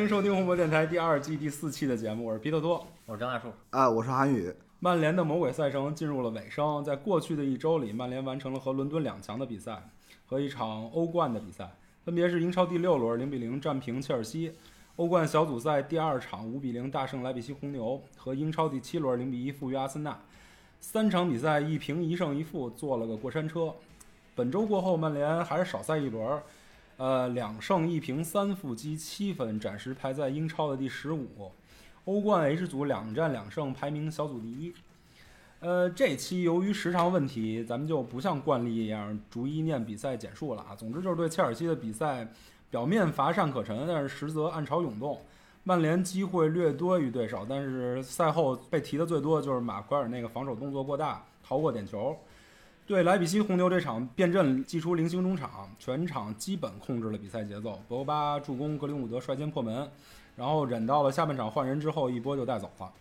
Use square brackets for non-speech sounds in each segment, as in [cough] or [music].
迎收听红魔电台第二季第四期的节目，我是皮特托。我是张大树，啊，我是韩宇。曼联的魔鬼赛程进入了尾声，在过去的一周里，曼联完成了和伦敦两强的比赛和一场欧冠的比赛，分别是英超第六轮零比零战平切尔西，欧冠小组赛第二场五比零大胜莱比锡红牛，和英超第七轮零比一负于阿森纳。三场比赛一平一胜一负，坐了个过山车。本周过后，曼联还是少赛一轮，呃，两胜一平三负，积七分，暂时排在英超的第十五。欧冠 H 组两战两胜，排名小组第一。呃，这期由于时长问题，咱们就不像惯例一样逐一念比赛简述了啊。总之就是对切尔西的比赛，表面乏善可陈，但是实则暗潮涌动。曼联机会略多于对手，但是赛后被提的最多的就是马奎尔那个防守动作过大，逃过点球。对莱比锡红牛这场变阵祭出零星中场，全场基本控制了比赛节奏。博格巴助攻，格林伍德率先破门，然后忍到了下半场换人之后，一波就带走了。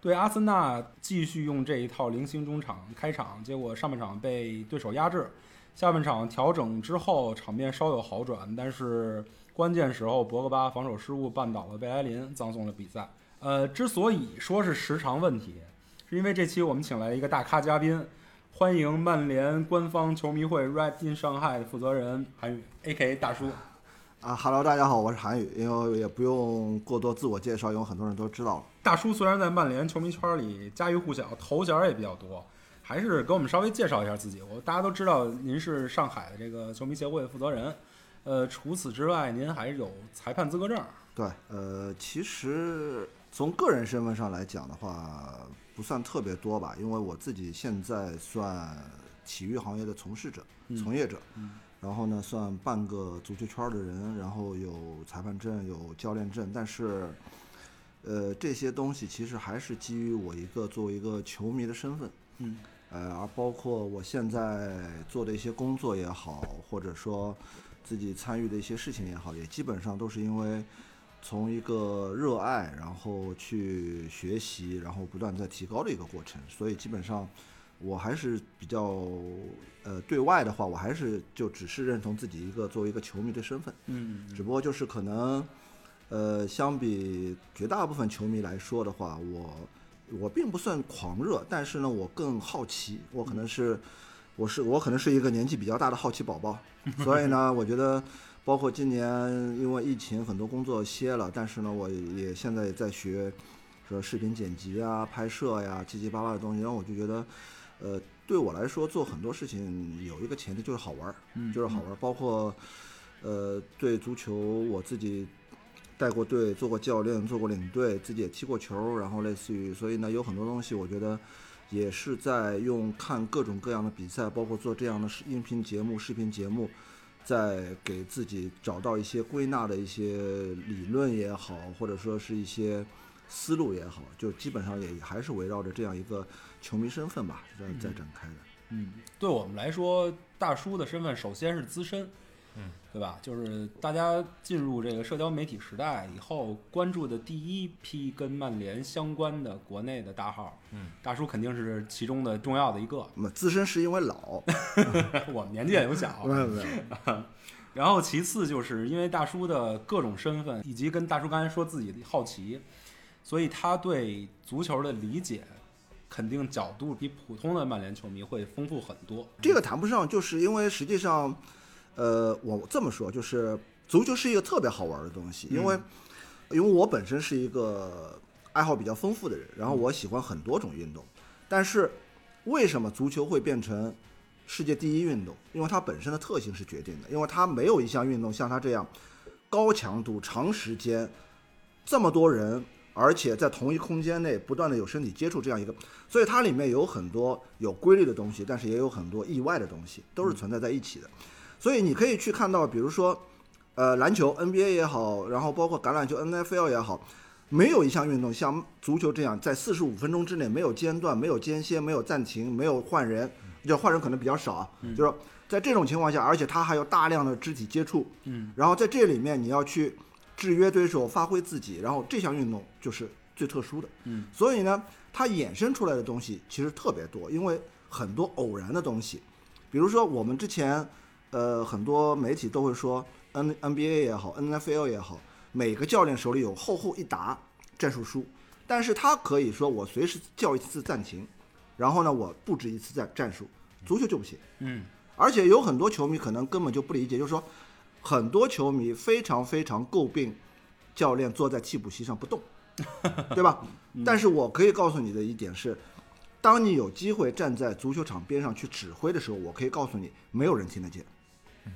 对阿森纳继续用这一套零星中场开场，结果上半场被对手压制，下半场调整之后场面稍有好转，但是关键时候博格巴防守失误绊倒了贝莱林，葬送了比赛。呃，之所以说是时长问题，是因为这期我们请来一个大咖嘉宾，欢迎曼联官方球迷会 Red in 上海的负责人韩宇，A.K.A 大叔。啊哈喽，大家好，我是韩宇。因为也不用过多自我介绍，因为很多人都知道了。大叔虽然在曼联球迷圈里家喻户晓，头衔也比较多，还是给我们稍微介绍一下自己。我大家都知道您是上海的这个球迷协会的负责人，呃，除此之外，您还有裁判资格证。对，呃，其实从个人身份上来讲的话，不算特别多吧，因为我自己现在算体育行业的从事者、从业者。然后呢，算半个足球圈的人，然后有裁判证，有教练证，但是，呃，这些东西其实还是基于我一个作为一个球迷的身份，嗯，呃，而包括我现在做的一些工作也好，或者说自己参与的一些事情也好，也基本上都是因为从一个热爱，然后去学习，然后不断在提高的一个过程，所以基本上。我还是比较，呃，对外的话，我还是就只是认同自己一个作为一个球迷的身份，嗯，只不过就是可能，呃，相比绝大部分球迷来说的话，我我并不算狂热，但是呢，我更好奇，我可能是，我是我可能是一个年纪比较大的好奇宝宝，所以呢，我觉得，包括今年因为疫情很多工作歇了，但是呢，我也现在也在学，说视频剪辑啊、拍摄呀、七七八八的东西，然后我就觉得。呃，对我来说，做很多事情有一个前提就是好玩儿，就是好玩儿。包括，呃，对足球，我自己带过队，做过教练，做过领队，自己也踢过球，然后类似于，所以呢，有很多东西，我觉得也是在用看各种各样的比赛，包括做这样的音频节目、视频节目，在给自己找到一些归纳的一些理论也好，或者说是一些。思路也好，就基本上也还是围绕着这样一个球迷身份吧，在在展开的。嗯，对我们来说，大叔的身份首先是资深，对吧？就是大家进入这个社交媒体时代以后，关注的第一批跟曼联相关的国内的大号，嗯，大叔肯定是其中的重要的一个。那么资深是因为老，[laughs] 我们年纪也 [laughs] 有小，没有没有。然后其次就是因为大叔的各种身份，以及跟大叔刚才说自己的好奇。所以他对足球的理解，肯定角度比普通的曼联球迷会丰富很多。这个谈不上，就是因为实际上，呃，我这么说，就是足球是一个特别好玩的东西，因为，因为我本身是一个爱好比较丰富的人，然后我喜欢很多种运动，但是为什么足球会变成世界第一运动？因为它本身的特性是决定的，因为它没有一项运动像它这样高强度、长时间，这么多人。而且在同一空间内不断的有身体接触这样一个，所以它里面有很多有规律的东西，但是也有很多意外的东西，都是存在在一起的。所以你可以去看到，比如说，呃，篮球 NBA 也好，然后包括橄榄球 NFL 也好，没有一项运动像足球这样在四十五分钟之内没有间断、没有间歇、没有暂停、没有换人，就换人可能比较少啊。就是在这种情况下，而且它还有大量的肢体接触，嗯，然后在这里面你要去。制约对手，发挥自己，然后这项运动就是最特殊的。嗯，所以呢，它衍生出来的东西其实特别多，因为很多偶然的东西，比如说我们之前，呃，很多媒体都会说 N NBA 也好，NFL 也好，每个教练手里有厚厚一沓战术书，但是他可以说我随时叫一次暂停，然后呢，我布置一次战战术，足球就不行。嗯，而且有很多球迷可能根本就不理解，就是说，很多球迷非常非常诟病教练坐在替补席上不动，[laughs] 对吧？但是我可以告诉你的一点是，当你有机会站在足球场边上去指挥的时候，我可以告诉你，没有人听得见，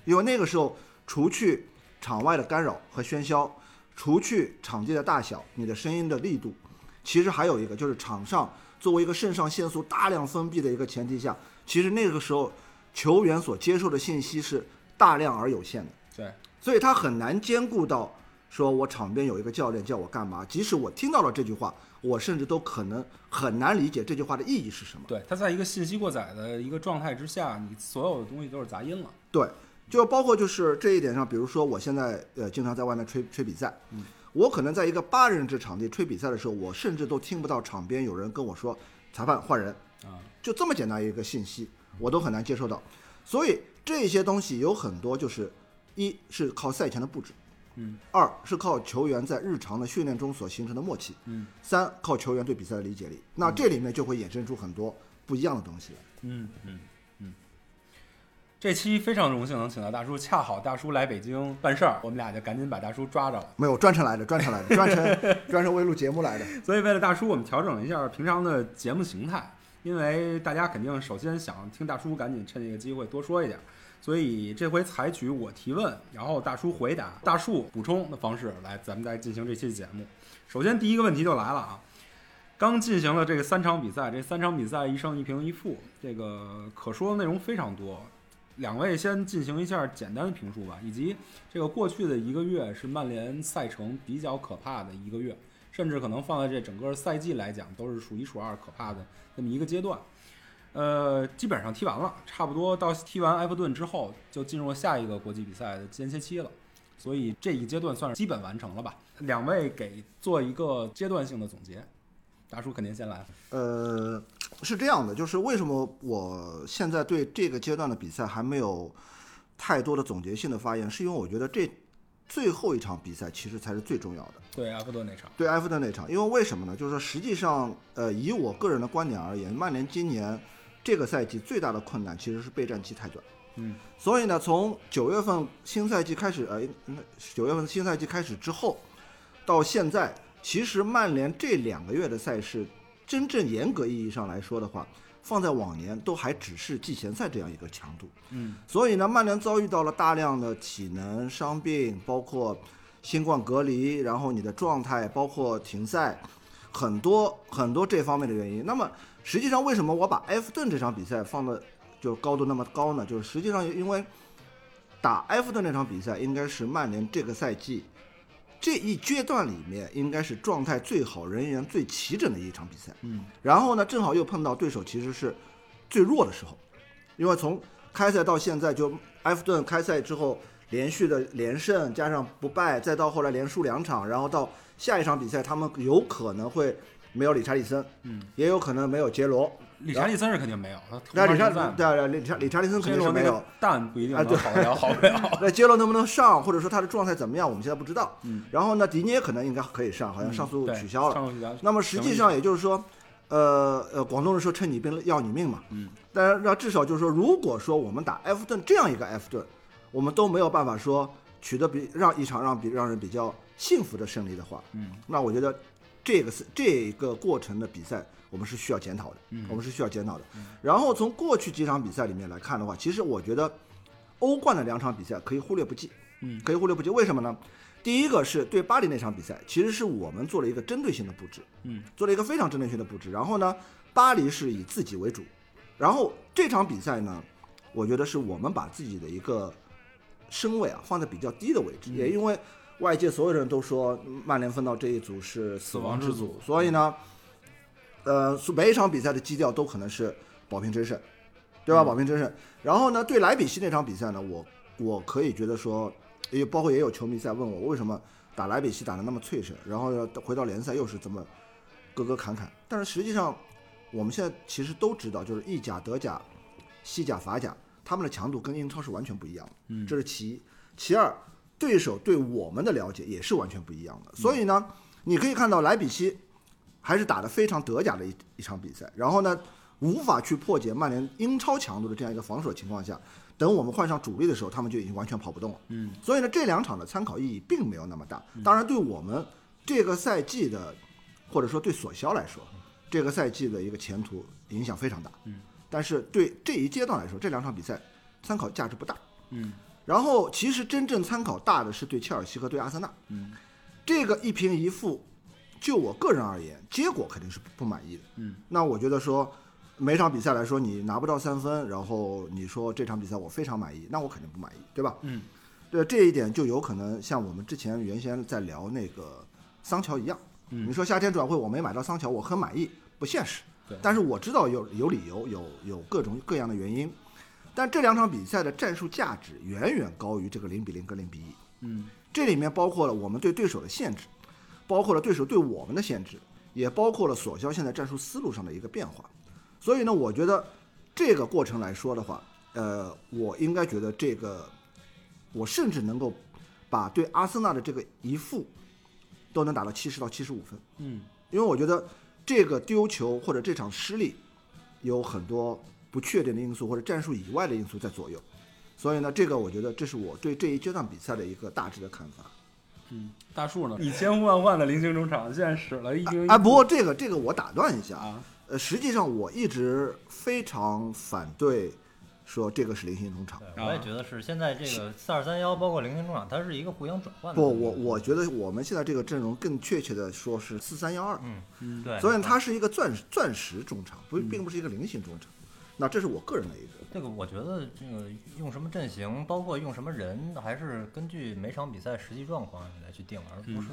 因为那个时候，除去场外的干扰和喧嚣，除去场地的大小，你的声音的力度，其实还有一个就是场上作为一个肾上腺素大量分泌的一个前提下，其实那个时候球员所接受的信息是大量而有限的，对，所以他很难兼顾到说我场边有一个教练叫我干嘛，即使我听到了这句话，我甚至都可能很难理解这句话的意义是什么。对，他在一个信息过载的一个状态之下，你所有的东西都是杂音了。对，就包括就是这一点上，比如说我现在呃经常在外面吹吹比赛，嗯我可能在一个八人制场地吹比赛的时候，我甚至都听不到场边有人跟我说裁判换人，啊，就这么简单一个信息，我都很难接受到。所以这些东西有很多就是一是靠赛前的布置，嗯，二是靠球员在日常的训练中所形成的默契，嗯，三靠球员对比赛的理解力。那这里面就会衍生出很多不一样的东西来。嗯嗯嗯。这期非常荣幸能请到大叔，恰好大叔来北京办事儿，我们俩就赶紧把大叔抓着了。没有专程来的，专程来的，专程专程为录节目来的。[laughs] 所以为了大叔，我们调整了一下平常的节目形态，因为大家肯定首先想听大叔，赶紧趁这个机会多说一点。所以这回采取我提问，然后大叔回答，大树补充的方式来，咱们再进行这期节目。首先第一个问题就来了啊，刚进行了这个三场比赛，这三场比赛一胜一平一负，这个可说的内容非常多。两位先进行一下简单的评述吧，以及这个过去的一个月是曼联赛程比较可怕的一个月，甚至可能放在这整个赛季来讲都是数一数二可怕的那么一个阶段。呃，基本上踢完了，差不多到踢完埃弗顿之后，就进入下一个国际比赛的间歇期了，所以这一阶段算是基本完成了吧。两位给做一个阶段性的总结，大叔肯定先来。呃，是这样的，就是为什么我现在对这个阶段的比赛还没有太多的总结性的发言，是因为我觉得这最后一场比赛其实才是最重要的。对埃弗顿那场，对埃弗顿那场，因为为什么呢？就是说，实际上，呃，以我个人的观点而言，曼联今年这个赛季最大的困难其实是备战期太短。嗯，所以呢，从九月份新赛季开始，呃，九月份新赛季开始之后，到现在，其实曼联这两个月的赛事，真正严格意义上来说的话，放在往年都还只是季前赛这样一个强度。嗯，所以呢，曼联遭遇到了大量的体能伤病，包括新冠隔离，然后你的状态，包括停赛，很多很多这方面的原因。那么实际上，为什么我把埃弗顿这场比赛放的就高度那么高呢？就是实际上因为打埃弗顿那场比赛，应该是曼联这个赛季这一阶段里面应该是状态最好、人员最齐整的一场比赛。嗯，然后呢，正好又碰到对手其实是最弱的时候，因为从开赛到现在，就埃弗顿开赛之后连续的连胜加上不败，再到后来连输两场，然后到下一场比赛，他们有可能会没有理查利森，嗯，也有可能没有杰罗。理查利森是肯定没有，他那理查在对啊，理查理查利森肯定是没有但。不一定好得了，好不了。那杰伦能不能上，或者说他的状态怎么样，我们现在不知道。嗯，然后呢，迪涅可能应该可以上，好像上诉取消了。那么实际上也就是说，呃呃，广东人说趁你病要你命嘛。嗯。但是那至少就是说，如果说我们打埃弗顿这样一个埃弗顿，我们都没有办法说取得比让一场让比让人比较幸福的胜利的话，嗯，那我觉得这个是这个过程的比赛，我们是需要检讨的。嗯我们是需要检讨的。然后从过去几场比赛里面来看的话，其实我觉得欧冠的两场比赛可以忽略不计。嗯可以忽略不计。为什么呢？第一个是对巴黎那场比赛，其实是我们做了一个针对性的布置，嗯，做了一个非常针对性的布置。然后呢，巴黎是以自己为主，然后这场比赛呢，我觉得是我们把自己的一个身位啊放在比较低的位置，嗯也因为外界所有人都说曼联分到这一组是死亡之组，所以呢，呃，每一场比赛的基调都可能是保平争胜，对吧？嗯保平争胜。然后呢，对莱比锡那场比赛呢，我我可以觉得说，也包括也有球迷在问我，为什么打莱比锡打得那么脆生，然后呢回到联赛又是这么磕磕坎坎。但是实际上，我们现在其实都知道，就是意甲、德甲、西甲、法甲，他们的强度跟英超是完全不一样的。嗯这是其一。其二，对手对我们的了解也是完全不一样的。所以呢，你可以看到莱比锡还是打得非常德甲的一一场比赛，然后呢，无法去破解曼联英超强度的这样一个防守情况下，等我们换上主力的时候，他们就已经完全跑不动了。嗯，所以呢，这两场的参考意义并没有那么大。当然，对我们这个赛季的，或者说对索肖来说，这个赛季的一个前途影响非常大。嗯，但是对这一阶段来说，这两场比赛参考价值不大。嗯然后，其实真正参考大的是对切尔西和对阿森纳。嗯这个一平一负，就我个人而言，结果肯定是不不满意的。嗯，那我觉得说，每场比赛来说，你拿不到三分，然后你说这场比赛我非常满意，那我肯定不满意，对吧？嗯，对，这一点就有可能像我们之前原先在聊那个桑乔一样。嗯你说夏天转会我没买到桑乔，我很满意，不现实。对但是我知道有有理由，有有各种各样的原因。但这两场比赛的战术价值远远高于这个零比零跟零比一。嗯这里面包括了我们对对手的限制，包括了对手对我们的限制，也包括了索肖现在战术思路上的一个变化。所以呢，我觉得这个过程来说的话，呃，我应该觉得这个，我甚至能够把对阿森纳的这个一负都能打到七十到七十五分，嗯因为我觉得这个丢球或者这场失利有很多不确定的因素或者战术以外的因素在左右。所以呢，这个我觉得这是我对这一阶段比赛的一个大致的看法。嗯，大树呢？你千呼万唤的菱形中场，现在使了一平一啊，负不过这个这个我打断一下，啊，呃，实际上我一直非常反对说这个是菱形中场。我也觉得是现在这个四二三幺，包括菱形中场，它是一个互相转换的。不，我我觉得我们现在这个阵容更确切的说是四三幺二，嗯嗯对，所以它是一个钻钻石中场，不并不是一个菱形中场。那这是我个人的一个。这个我觉得这个用什么阵型，包括用什么人，还是根据每场比赛实际状况来去定，而不是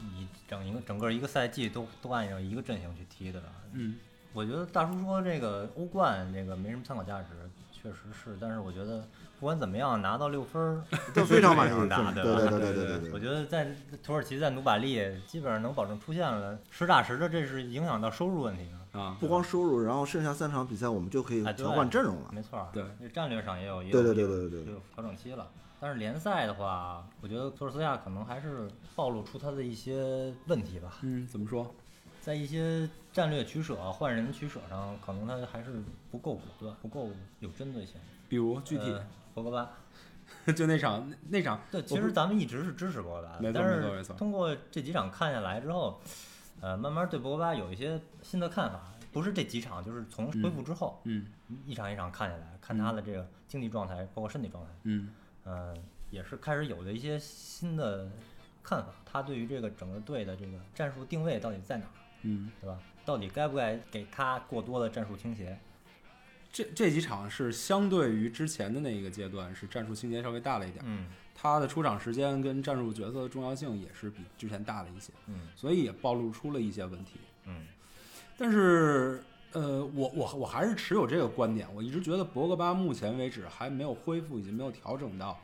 你整一个整个一个赛季都都按照一个阵型去踢的。嗯我觉得大叔说这个欧冠这个没什么参考价值，确实是，但是我觉得不管怎么样，拿到六分儿都非常满意非常大，对吧？对对对对对对我觉得在土耳其在努把利基本上能保证出线了，实打实的这是影响到收入问题的。啊，不光收入，然后剩下三场比赛我们就可以调换阵容了。没错儿，对这战略上也有一个对对对对对对有调整期了。但是联赛的话，我觉得托尔斯亚可能还是暴露出他的一些问题吧，嗯，怎么说？在一些战略取舍、换人取舍上，可能他还是不够果断，不够有针对性。比如具体呃，博格巴，[laughs] 就那场那那场，对，其实咱们一直是支持博格巴没的，但是错没错没错通过这几场看下来之后，呃，慢慢对博格巴有一些新的看法。不是这几场，就是从恢复之后，嗯一场一场看下来，看他的这个竞技状态，包括身体状态，嗯呃，也是开始有了一些新的看法。他对于这个整个队的这个战术定位到底在哪儿，嗯，对吧？到底该不该给他过多的战术倾斜？这这几场是相对于之前的那一个阶段是战术倾斜稍微大了一点，嗯他的出场时间跟战术角色的重要性也是比之前大了一些，嗯。所以也暴露出了一些问题。嗯。但是，呃，我我我还是持有这个观点，我一直觉得博格巴目前为止还没有恢复，以及没有调整到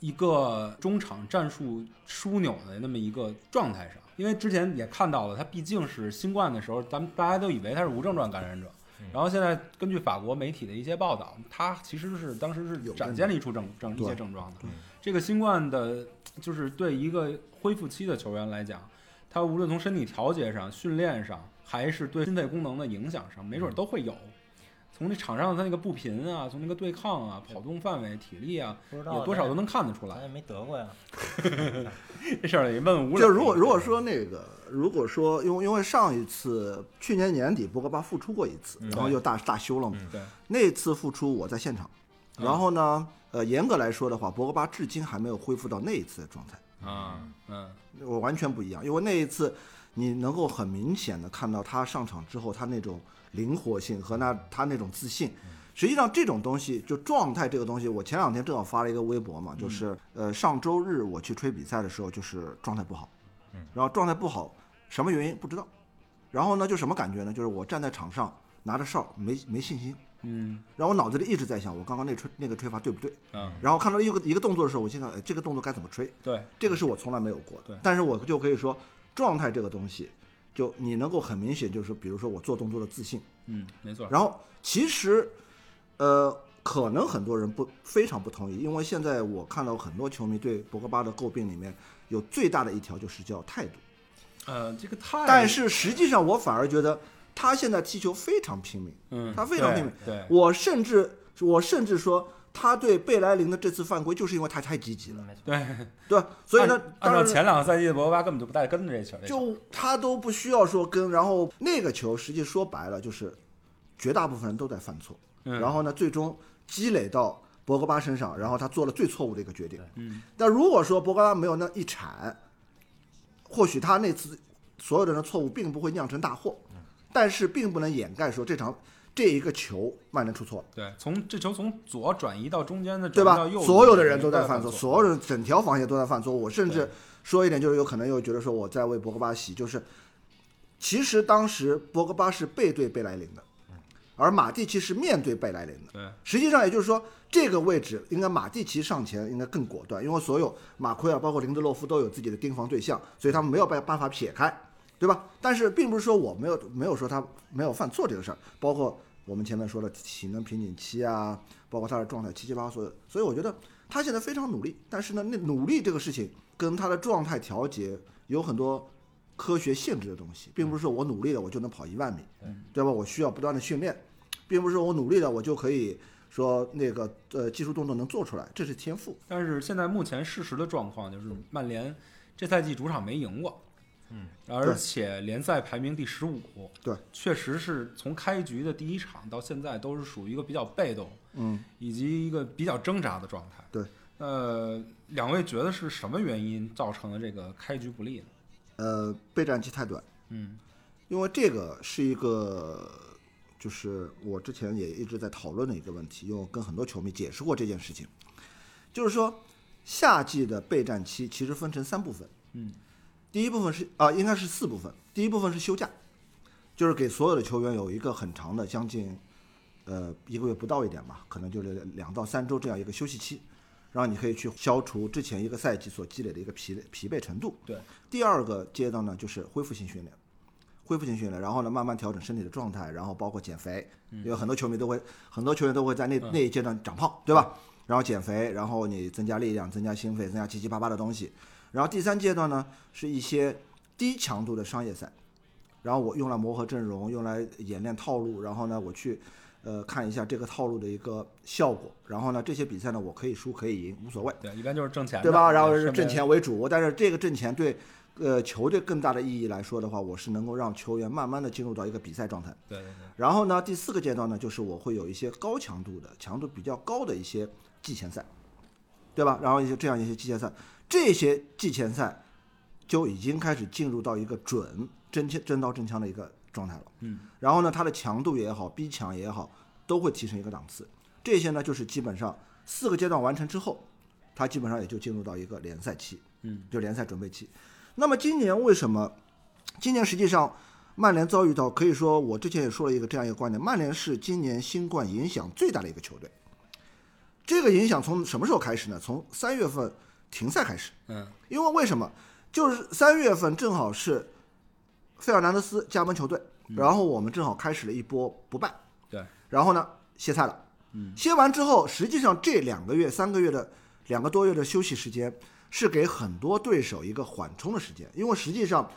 一个中场战术枢纽的那么一个状态上。因为之前也看到了，他毕竟是新冠的时候，咱们大家都以为他是无症状感染者。嗯，然后现在根据法国媒体的一些报道，他其实是当时是有展现了一出症症一些症状的。对。这个新冠的，就是对一个恢复期的球员来讲，他无论从身体调节上、训练上，还是对心肺功能的影响上，没准儿都会有。从那场上他那个步频啊，从那个对抗啊、跑动范围、体力啊，也多少都能看得出来。咱也没得过呀。这事儿也问吴磊。就如果如果说那个，如果说因为因为上一次去年年底博格巴复出过一次，嗯然后又大大休了嘛，嗯对，那次复出我在现场，嗯然后呢，呃，严格来说的话，博格巴至今还没有恢复到那一次的状态，啊，嗯我完全不一样，因为那一次你能够很明显的看到他上场之后他那种灵活性和那他那种自信。实际上这种东西，就状态这个东西，我前两天正好发了一个微博嘛，就是呃上周日我去吹比赛的时候，就是状态不好，嗯然后状态不好，什么原因不知道，然后呢就什么感觉呢？就是我站在场上拿着哨没没信心，嗯。然后我脑子里一直在想我刚刚那吹那个吹法对不对，嗯，然后看到一个一个动作的时候，我心想，哎，这个动作该怎么吹？对，这个是我从来没有过的。对。但是我就可以说，状态这个东西，就你能够很明显就是，比如说我做动作的自信，嗯，没错。然后其实，呃，可能很多人不非常不同意，因为现在我看到很多球迷对博格巴的诟病里面有最大的一条就是叫态度，呃，这个态，但是实际上我反而觉得他现在踢球非常拼命，嗯，他非常拼命。对，对。我甚至我甚至说他对贝莱林的这次犯规就是因为他太积极了，没错，对，对吧？所以呢按，按照当然前两个赛季的博格巴根本就不带跟着这球，就他都不需要说跟，然后那个球实际说白了就是绝大部分人都在犯错，嗯。然后呢，最终积累到博格巴身上，然后他做了最错误的一个决定。嗯，但如果说博格巴没有那一铲，或许他那次所有人的错误并不会酿成大祸，但是并不能掩盖说这场这一个球曼联出错了。对，从这球从左转移到中间的，对吧？所有的人都在犯错，所有人整条防线都在犯错。我甚至说一点，就是有可能又觉得说我在为博格巴洗，就是其实当时博格巴是背对贝莱林的，而马蒂奇是面对贝莱林的。对，实际上也就是说，这个位置应该马蒂奇上前应该更果断，因为所有马奎尔包括林德洛夫都有自己的盯防对象，所以他们没有办办法撇开，对吧？但是并不是说我没有没有说他没有犯错这个事儿，包括我们前面说的体能瓶颈期啊，包括他的状态七七八八所有，所以我觉得他现在非常努力，但是呢，那努力这个事情跟他的状态调节有很多科学限制的东西，并不是说我努力了我就能跑一万米，对吧？我需要不断的训练，并不是说我努力了我就可以说那个呃技术动作能做出来，这是天赋。但是现在目前事实的状况就是，曼联这赛季主场没赢过，嗯，而且联赛排名第十五，对，确实是从开局的第一场到现在都是属于一个比较被动，嗯，以及一个比较挣扎的状态。对，呃，两位觉得是什么原因造成了这个开局不利呢？呃，备战期太短，嗯。因为这个是一个，就是我之前也一直在讨论的一个问题，因为我跟很多球迷解释过这件事情，就是说夏季的备战期其实分成三部分，嗯，第一部分是啊、应该是四部分，第一部分是休假，就是给所有的球员有一个很长的将近呃一个月不到一点吧，可能就是两到三周这样一个休息期，然后你可以去消除之前一个赛季所积累的一个疲疲惫程度。对，第二个阶段呢就是恢复性训练，恢复性训练，然后呢慢慢调整身体的状态，然后包括减肥，因为很多球迷都会很多球员都会在那那一阶段长胖，对吧？然后减肥，然后你增加力量、增加心肺、增加七七八八的东西。然后第三阶段呢是一些低强度的商业赛，然后我用来磨合阵容，用来演练套路，然后呢我去呃看一下这个套路的一个效果，然后呢这些比赛呢我可以输可以赢无所谓，对，一般就是挣钱，对吧？然后是挣钱为主，但是这个挣钱对呃球队更大的意义来说的话，我是能够让球员慢慢的进入到一个比赛状态。对对对，然后呢，第四个阶段呢，就是我会有一些高强度的、强度比较高的一些季前赛，对吧？然后一些这样一些季前赛，这些季前赛就已经开始进入到一个准真枪真刀真枪的一个状态了。嗯，然后呢，它的强度也好，逼抢也好，都会提升一个档次。这些呢，就是基本上四个阶段完成之后，它基本上也就进入到一个联赛期，嗯，就联赛准备期。那么今年为什么？今年实际上曼联遭遇到，可以说我之前也说了一个这样一个观点，曼联是今年新冠影响最大的一个球队。这个影响从什么时候开始呢？从三月份停赛开始。嗯。因为为什么？就是三月份正好是费尔南德斯加盟球队，然后我们正好开始了一波不败，对，然后呢歇菜了，嗯，歇完之后，实际上这两个月、三个月的两个多月的休息时间，是给很多对手一个缓冲的时间，因为实际上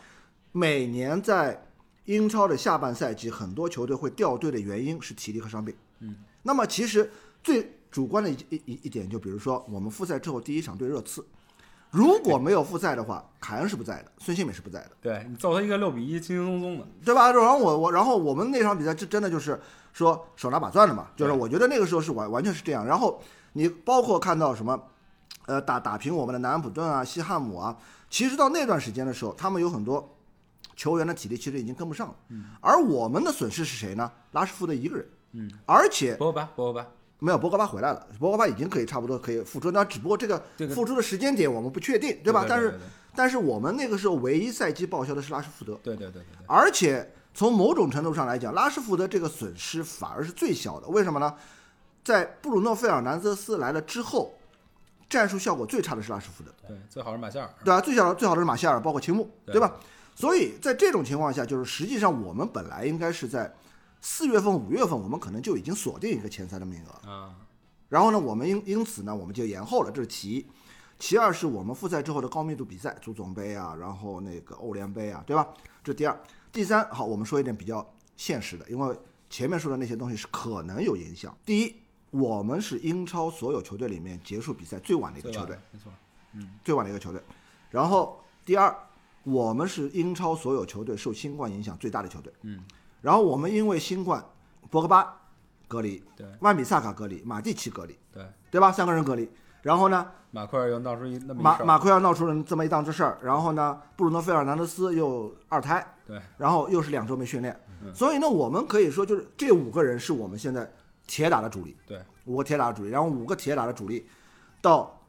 每年在英超的下半赛季，很多球队会掉队的原因是体力和伤病，嗯，那么其实最主观的一一一一点，就比如说我们复赛之后第一场对热刺。如果没有复赛的话，凯恩是不在的，孙兴慜是不在的，对你揍他一个六比一，轻轻松松的，对吧？然后我我然后我们那场比赛这真的就是说手拿把攥的嘛，就是我觉得那个时候是完完全是这样。然后你包括看到什么，呃，打打平我们的南安普顿啊、西汉姆啊，其实到那段时间的时候，他们有很多球员的体力其实已经跟不上了。而我们的损失是谁呢？拉什福德一个人，嗯，而且博格巴，博格巴，没有博格巴回来了，博格巴已经可以差不多可以复出，那只不过这个这个复出的时间点我们不确定，对吧？对但是对对但是我们那个时候唯一赛季报销的是拉什福德，对对对对对，而且从某种程度上来讲，拉什福德这个损失反而是最小的。为什么呢？在布鲁诺·费尔南德斯来了之后，战术效果最差的是拉什福德，对，最好是马夏尔，对啊？最小的最好的是马夏尔，包括青木，对对吧？所以在这种情况下，就是实际上我们本来应该是在四月份、五月份，我们可能就已经锁定一个前三的名额。啊，然后呢，我们因因此呢，我们就延后了，这是其一。其二是我们复赛之后的高密度比赛，足总杯啊，然后那个欧联杯啊，对吧？这第二。第三，好，我们说一点比较现实的，因为前面说的那些东西是可能有影响。第一，我们是英超所有球队里面结束比赛最晚的一个球队，没错，嗯最晚的一个球队。然后第二，我们是英超所有球队受新冠影响最大的球队。嗯，然后我们因为新冠，博格巴隔离，对。万比萨卡隔离，马蒂奇隔离，对，对吧？三个人隔离。然后呢，马奎尔又闹出一那么一马马奎尔闹出了这么一档子事儿，然后呢，布鲁诺费尔南德斯又二胎，对，然后又是两周没训练，嗯。所以呢，我们可以说就是这五个人是我们现在铁打的主力，对，五个铁打的主力，然后五个铁打的主力到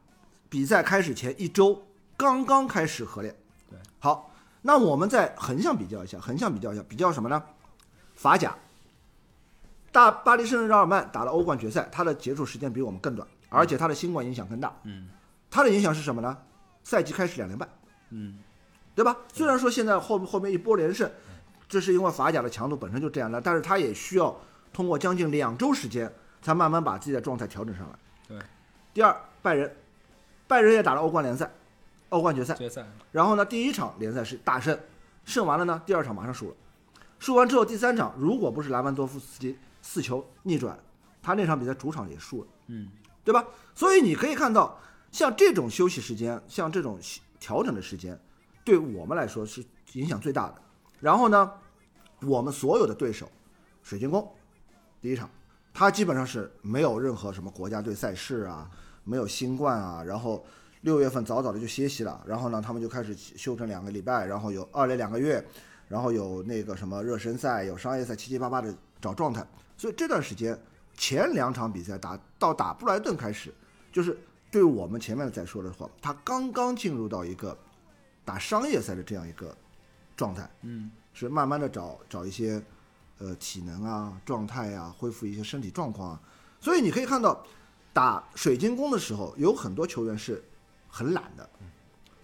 比赛开始前一周刚刚开始合练，对，好，那我们再横向比较一下，横向比较一下，比较什么呢？法甲，大巴黎圣日耳曼打了欧冠决赛，他的结束时间比我们更短，而且他的新冠影响更大，嗯它的影响是什么呢？赛季开始两连败。嗯，对吧？虽然说现在后后面一波连胜，这是因为法甲的强度本身就这样的，但是他也需要通过将近两周时间，才慢慢把自己的状态调整上来。对，第二，拜仁，拜仁也打了欧冠联赛，欧冠决赛，决赛然后呢，第一场联赛是大胜，胜完了呢，第二场马上输了，输完之后第三场，如果不是莱万多夫斯基四球逆转，他那场比赛主场也输了。嗯，对吧？所以你可以看到，像这种休息时间，像这种调整的时间，对我们来说是影响最大的。然后呢，我们所有的对手，水晶宫，第一场，他基本上是没有任何什么国家队赛事啊，没有新冠啊，然后六月份早早的就歇息了，然后呢，他们就开始休整两个礼拜，然后有二连两个月，然后有那个什么热身赛，有商业赛，七七八八的找状态。所以这段时间前两场比赛打到打布莱顿开始，就是对我们前面在说的话，他刚刚进入到一个打商业赛的这样一个状态，嗯，是慢慢的找找一些呃体能啊、状态啊，恢复一些身体状况啊。所以你可以看到，打水晶宫的时候，有很多球员是很懒的，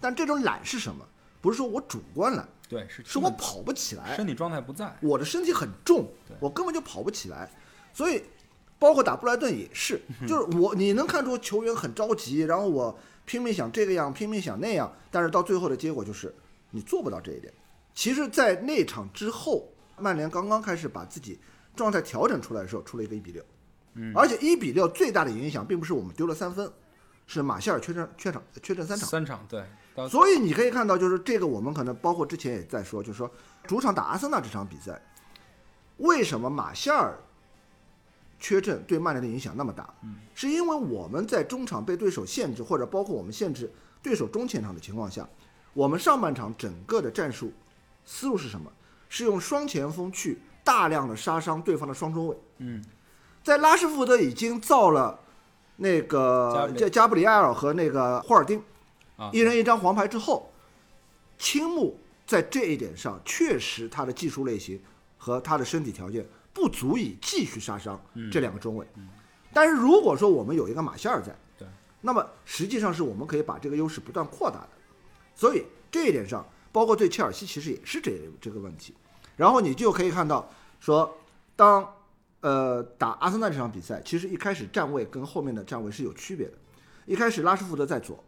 但这种懒是什么？不是说我主观懒，对，是是我跑不起来，身体状态不在，我的身体很重，我根本就跑不起来，所以包括打布莱顿也是，[laughs] 就是我你能看出球员很着急，然后我拼命想这个样，拼命想那样，但是到最后的结果就是你做不到这一点。其实，在那场之后，曼联刚刚开始把自己状态调整出来的时候，出了一个一比六，嗯而且一比六最大的影响并不是我们丢了三分，是马歇尔缺阵缺场缺阵三场。三场对，到所以你可以看到，就是这个我们可能包括之前也在说，就是说主场打阿森纳这场比赛，为什么马夏尔缺阵对曼联的影响那么大？是因为我们在中场被对手限制，或者包括我们限制对手中前场的情况下，我们上半场整个的战术思路是什么？是用双前锋去大量的杀伤对方的双中卫。嗯，在拉什福德已经造了那个加加布里埃尔和那个霍尔丁啊，一人一张黄牌之后，青木在这一点上确实他的技术类型和他的身体条件不足以继续杀伤这两个中卫。但是如果说我们有一个马歇尔在，对，那么实际上是我们可以把这个优势不断扩大的。所以这一点上，包括对切尔西其实也是这这个问题。然后你就可以看到说，当呃打阿森纳这场比赛，其实一开始站位跟后面的站位是有区别的。一开始拉什福德在左，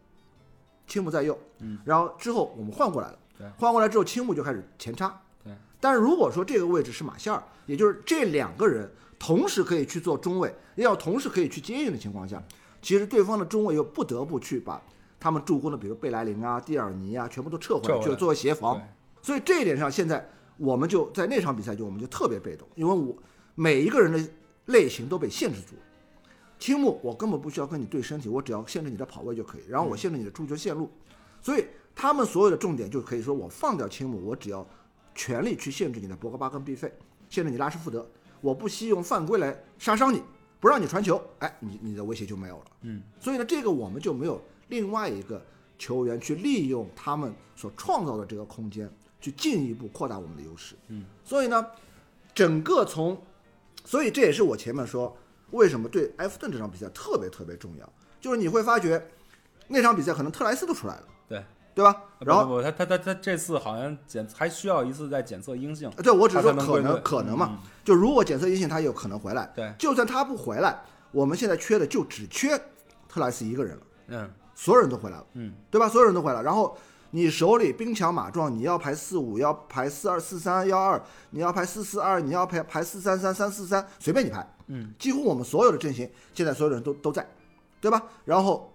青木在右，嗯，然后之后我们换过来了，对。换过来之后青木就开始前插，对，但是如果说这个位置是马歇尔，也就是这两个人同时可以去做中卫，也要同时可以去接应的情况下，其实对方的中卫又不得不去把他们助攻的，比如贝莱林啊、蒂尔尼啊，全部都撤回来，撤回来。去作为协防。对。所以这一点上，现在我们就在那场比赛就我们就特别被动，因为我每一个人的类型都被限制住了。青木，我根本不需要跟你对身体，我只要限制你的跑位就可以，然后我限制你的出球线路。所以他们所有的重点就可以说，我放掉青木，我只要全力去限制你的博格巴跟毕费，限制你拉什福德，我不惜用犯规来杀伤你，不让你传球，哎，你你的威胁就没有了。嗯，所以呢，这个我们就没有另外一个球员去利用他们所创造的这个空间，去进一步扩大我们的优势。嗯，所以呢，整个从，所以这也是我前面说为什么对埃弗顿这场比赛特别特别重要，就是你会发觉那场比赛可能特莱斯都出来了，对，对吧？然后不他他他他这次好像检还需要一次再检测阴性，对我只是说可能能可能嘛，嗯就如果检测阴性，他有可能回来。对就算他不回来，我们现在缺的就只缺特莱斯一个人了，嗯所有人都回来了，嗯，对吧？所有人都回来，然后你手里兵强马壮，你要排四五，要排四二四三幺二，你要排四四二，你要排排四三三三四三，随便你排，嗯，几乎我们所有的阵型现在所有人都都在，对吧？然后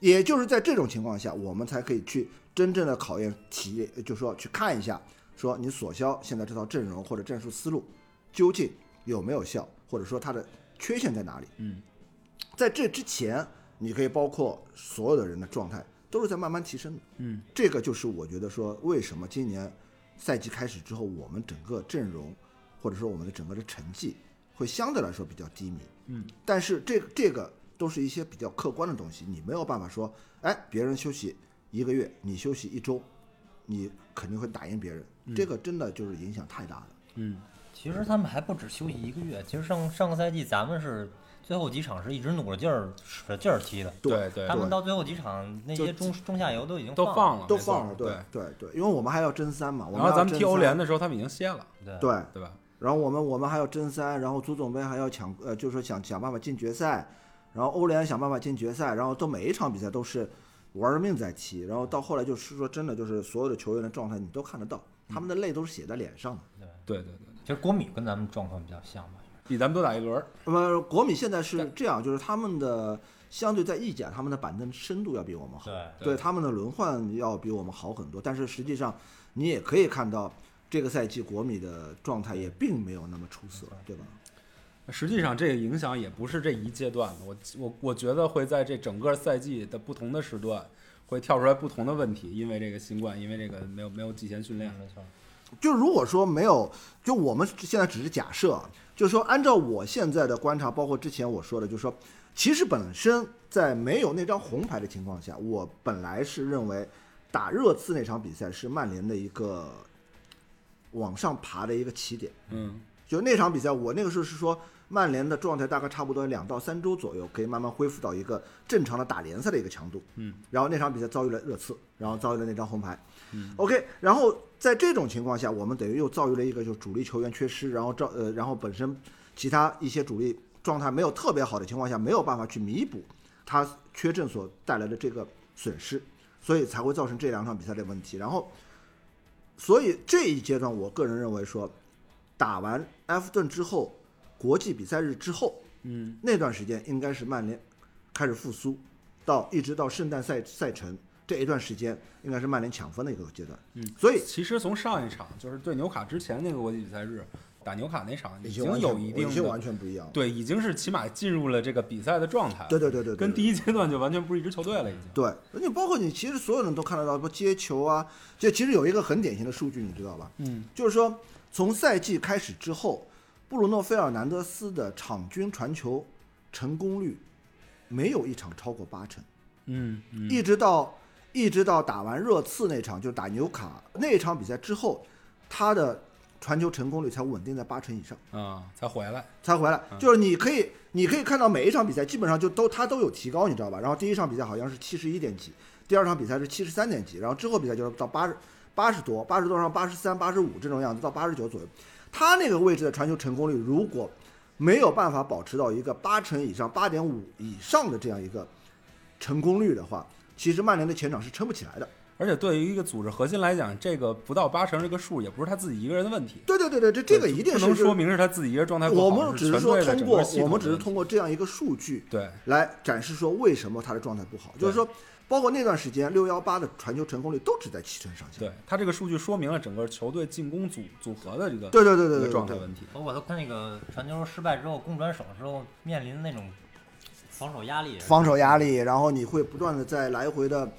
也就是在这种情况下，我们才可以去真正的考验企业，就是说去看一下，说你索肖现在这套阵容或者战术思路究竟有没有效，或者说它的缺陷在哪里。嗯，在这之前，你可以包括所有的人的状态都是在慢慢提升的。嗯，这个就是我觉得说，为什么今年赛季开始之后，我们整个阵容或者说我们的整个的成绩会相对来说比较低迷。嗯，但是这这个都是一些比较客观的东西，你没有办法说，哎，别人休息一个月，你休息一周，你肯定会打赢别人。这个真的就是影响太大了。嗯其实他们还不止休息一个月，其实上上个赛季咱们是最后几场是一直努着劲儿使劲儿踢的，对对他们到最后几场那些中中下游都已经都放了，都放了，对对。对对，因为我们还要争三嘛，我然后咱们踢欧联的时候，他们已经歇了，对对，对吧？然后我们我们还要争三，然后足总杯还要抢，呃，就是说想想办法进决赛，然后欧联想办法进决赛，然后都每一场比赛都是玩了命在踢，然后到后来就是说真的就是所有的球员的状态你都看得到，他们的泪都是写在脸上的。对对对，其实国米跟咱们状况比较像吧，比咱们多打一轮儿。那么国米现在是这样，就是他们的相对在意甲，他们的板凳深度要比我们好，对对他们的轮换要比我们好很多，但是实际上你也可以看到这个赛季国米的状态也并没有那么出色，对吧？实际上，这个影响也不是这一阶段的，我我我觉得会在这整个赛季的不同的时段，会跳出来不同的问题，因为这个新冠，因为这个没有没有季前训练。没错，就如果说没有，就我们现在只是假设啊，就是说按照我现在的观察，包括之前我说的，就是说，其实本身在没有那张红牌的情况下，我本来是认为打热刺那场比赛是曼联的一个往上爬的一个起点。嗯就那场比赛，我那个时候是说，曼联的状态大概差不多两到三周左右，可以慢慢恢复到一个正常的打联赛的一个强度。嗯，然后那场比赛遭遇了热刺，然后遭遇了那张红牌。嗯，OK，然后在这种情况下，我们等于又遭遇了一个就是主力球员缺失，然后照呃，然后本身其他一些主力状态没有特别好的情况下，没有办法去弥补他缺阵所带来的这个损失，所以才会造成这两场比赛的问题。然后，所以这一阶段，我个人认为说，打完埃弗顿之后，国际比赛日之后嗯那段时间，应该是曼联开始复苏，到一直到圣诞赛赛程这一段时间，应该是曼联抢分的一个阶段。嗯，所以其实从上一场就是对纽卡之前那个国际比赛日打纽卡那场，已经有一定已经完全不一样了。对，已经是起码进入了这个比赛的状态了。对对对对对，对跟第一阶段就完全不是一支球队了，已经。对，而且包括你，其实所有人都看得到，不接球啊，这其实有一个很典型的数据，你知道吧？嗯就是说从赛季开始之后，布鲁诺·费尔南德斯的场均传球成功率没有一场超过八成，嗯嗯一直到一直到打完热刺那场，就是打纽卡那场比赛之后，他的传球成功率才稳定在八成以上。啊，才回来。才回来。嗯就是你可以，你可以看到每一场比赛基本上就都他都有提高，你知道吧？然后第一场比赛好像是七十一点几，第二场比赛是七十三点几，然后之后比赛就是到八十八十多，八十多上八十三、八十五这种样子，到八十九左右。他那个位置的传球成功率如果没有办法保持到一个八成以上、八点五以上的这样一个成功率的话，其实曼联的前场是撑不起来的。而且对于一个组织核心来讲，这个不到八成这个数，也不是他自己一个人的问题。对对对对，这这个一定是不能说明是他自己一个人状态不好，我们只是是说通过我们只是通过这样一个数据，对来展示说为什么他的状态不好，就是说，包括那段时间六幺八的传球成功率都只在七成上下。对，他这个数据说明了整个球队进攻组组合的这个对对对对状态问题。包括他看那个传球失败之后，攻转手之后面临的那种防守压力，防守压力，然后你会不断的在来回的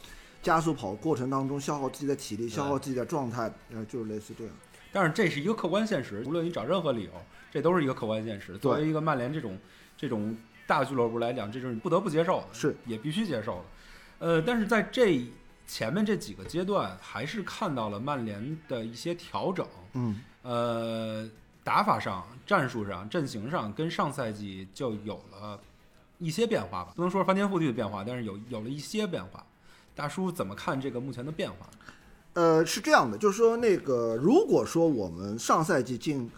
加速跑过程当中消耗自己的体力，消耗自己的状态，呃，就是类似这样。但是这是一个客观现实，无论你找任何理由，这都是一个客观现实。作为一个曼联这种这种大俱乐部来讲，这就是你不得不接受的，是也必须接受的。呃，但是在这前面这几个阶段，还是看到了曼联的一些调整。嗯，呃，打法上、战术上、阵型上，跟上赛季就有了一些变化吧，不能说是翻天覆地的变化，但是有有了一些变化。大叔怎么看这个目前的变化？呃，是这样的，就是说那个，如果说我们上赛季进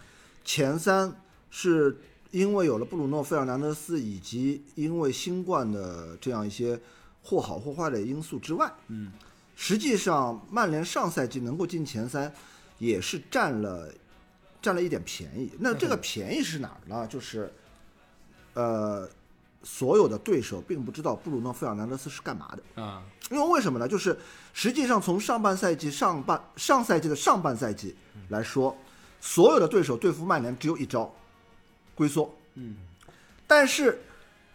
前三是因为有了布鲁诺·费尔南德斯以及因为新冠的这样一些或好或坏的因素之外，嗯，实际上曼联上赛季能够进前三，也是占了占了一点便宜。那这个便宜是哪儿呢？就是呃，所有的对手并不知道布鲁诺·费尔南德斯是干嘛的。啊，因为为什么呢？就是实际上从上半赛季上半上赛季的上半赛季来说，所有的对手对付曼联只有一招，龟缩。嗯，但是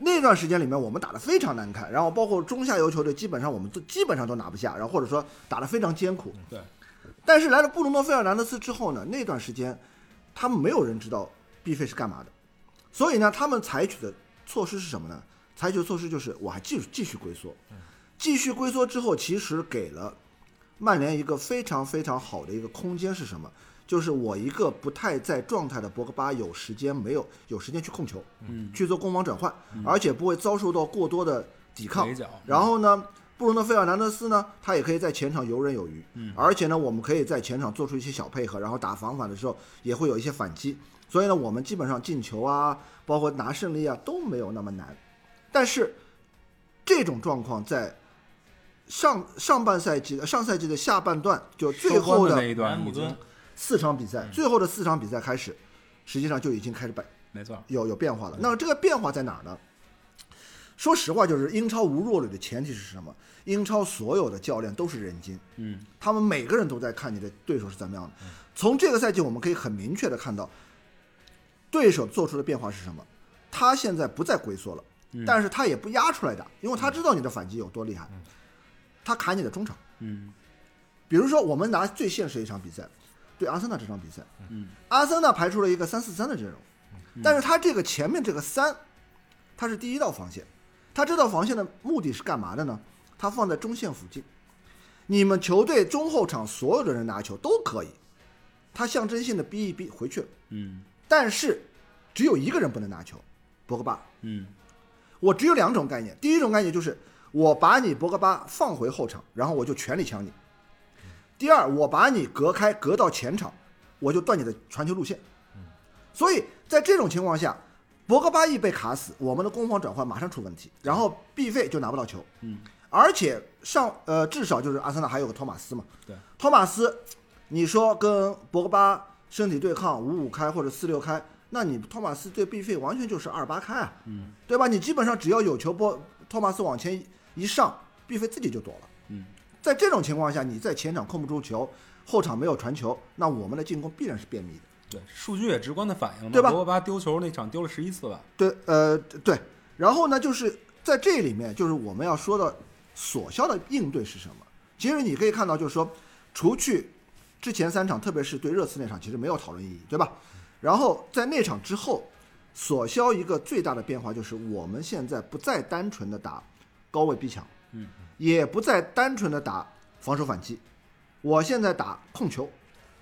那段时间里面我们打得非常难看，然后包括中下游球队基本上我们都基本上都拿不下，然后或者说打得非常艰苦。对，但是来了布鲁诺·费尔南德斯之后呢，那段时间他们没有人知道 B 费是干嘛的，所以呢，他们采取的措施是什么呢？采取的措施就是我还继续继续龟缩，继续龟缩之后，其实给了曼联一个非常非常好的一个空间是什么？就是我一个不太在状态的博格巴有时间没有有时间去控球，嗯，去做攻防转换，而且不会遭受到过多的抵抗。然后呢，布鲁诺·费尔南德斯呢，他也可以在前场游刃有余，嗯而且呢，我们可以在前场做出一些小配合，然后打防反的时候也会有一些反击。所以呢，我们基本上进球啊，包括拿胜利啊都没有那么难。但是这种状况在上上半赛季的上赛季的下半段，就最后的的那一段四场比赛，最后的四场比赛开始，实际上就已经开始摆没错，有有变化了。那这个变化在哪儿呢？说实话，就是英超无弱旅的前提是什么？英超所有的教练都是人精，嗯，他们每个人都在看你的对手是怎么样的。从这个赛季，我们可以很明确的看到，对手做出的变化是什么？他现在不再龟缩了，但是他也不压出来打，因为他知道你的反击有多厉害，他砍你的中场。嗯比如说，我们拿最现实的一场比赛，对阿森纳这场比赛，嗯，阿森纳排出了一个三四三的阵容，但是他这个前面这个三，他是第一道防线，他这道防线的目的是干嘛的呢？他放在中线附近，你们球队中后场所有的人拿球都可以，他象征性的逼一逼回去了，嗯。但是只有一个人不能拿球，博格巴。嗯。我只有两种概念，第一种概念就是我把你博格巴放回后场，然后我就全力抢你；第二，我把你隔开，隔到前场，我就断你的传球路线。所以在这种情况下，博格巴一被卡死，我们的攻防转换马上出问题，然后毕费就拿不到球。嗯，而且上呃至少就是阿森纳还有个托马斯嘛，对，托马斯，你说跟博格巴身体对抗五五开或者四六开，那你托马斯对 B 费完全就是二八开啊，嗯，对吧？你基本上只要有球波，托马斯往前一一上，B 费自己就躲了。嗯，在这种情况下，你在前场控不住球，后场没有传球，那我们的进攻必然是便秘的。对，数据也直观的反映了，对吧博格巴丢球那场丢了十一次吧？对，呃，对。然后呢，就是在这里面，就是我们要说的索肖的应对是什么？其实你可以看到，就是说，除去之前三场，特别是对热刺那场，其实没有讨论意义，对吧？然后在那场之后，索肖一个最大的变化就是，我们现在不再单纯的打高位逼抢，嗯，也不再单纯的打防守反击，我现在打控球。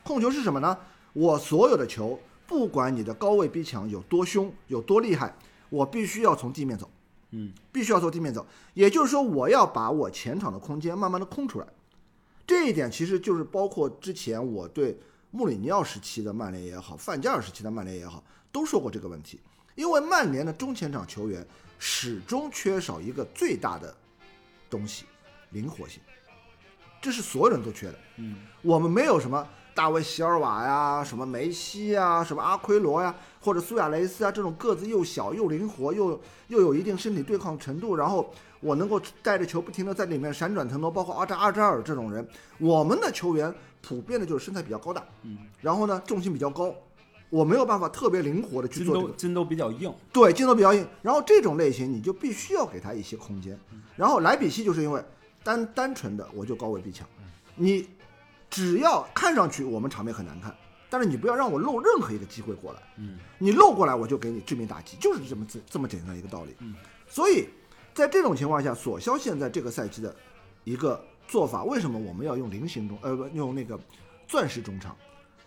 控球是什么呢？我所有的球，不管你的高位逼抢有多凶、有多厉害，我必须要从地面走，嗯必须要从地面走。也就是说，我要把我前场的空间慢慢的空出来。这一点其实就是包括之前我对穆里尼奥时期的曼联也好，范加尔时期的曼联也好，都说过这个问题。因为曼联的中前场球员始终缺少一个最大的东西——灵活性，这是所有人都缺的。嗯我们没有什么大卫席尔瓦呀、什么梅西呀、什么阿奎罗呀，或者苏亚雷斯啊这种个子又小又灵活又又有一定身体对抗程度，然后我能够带着球不停的在里面闪转腾挪，包括阿扎阿扎尔这种人，我们的球员普遍的就是身材比较高大，嗯，然后呢重心比较高，我没有办法特别灵活的去做这个都筋都比较硬，对，劲头比较硬。然后这种类型你就必须要给他一些空间。然后莱比锡就是因为单单纯的我就高位逼抢，你只要看上去我们场面很难看，但是你不要让我漏任何一个机会过来。嗯你漏过来我就给你致命打击，就是这么这这么简单一个道理。嗯，所以在这种情况下，索肖现在这个赛季的一个做法，为什么我们要用菱形中呃不用那个钻石中场？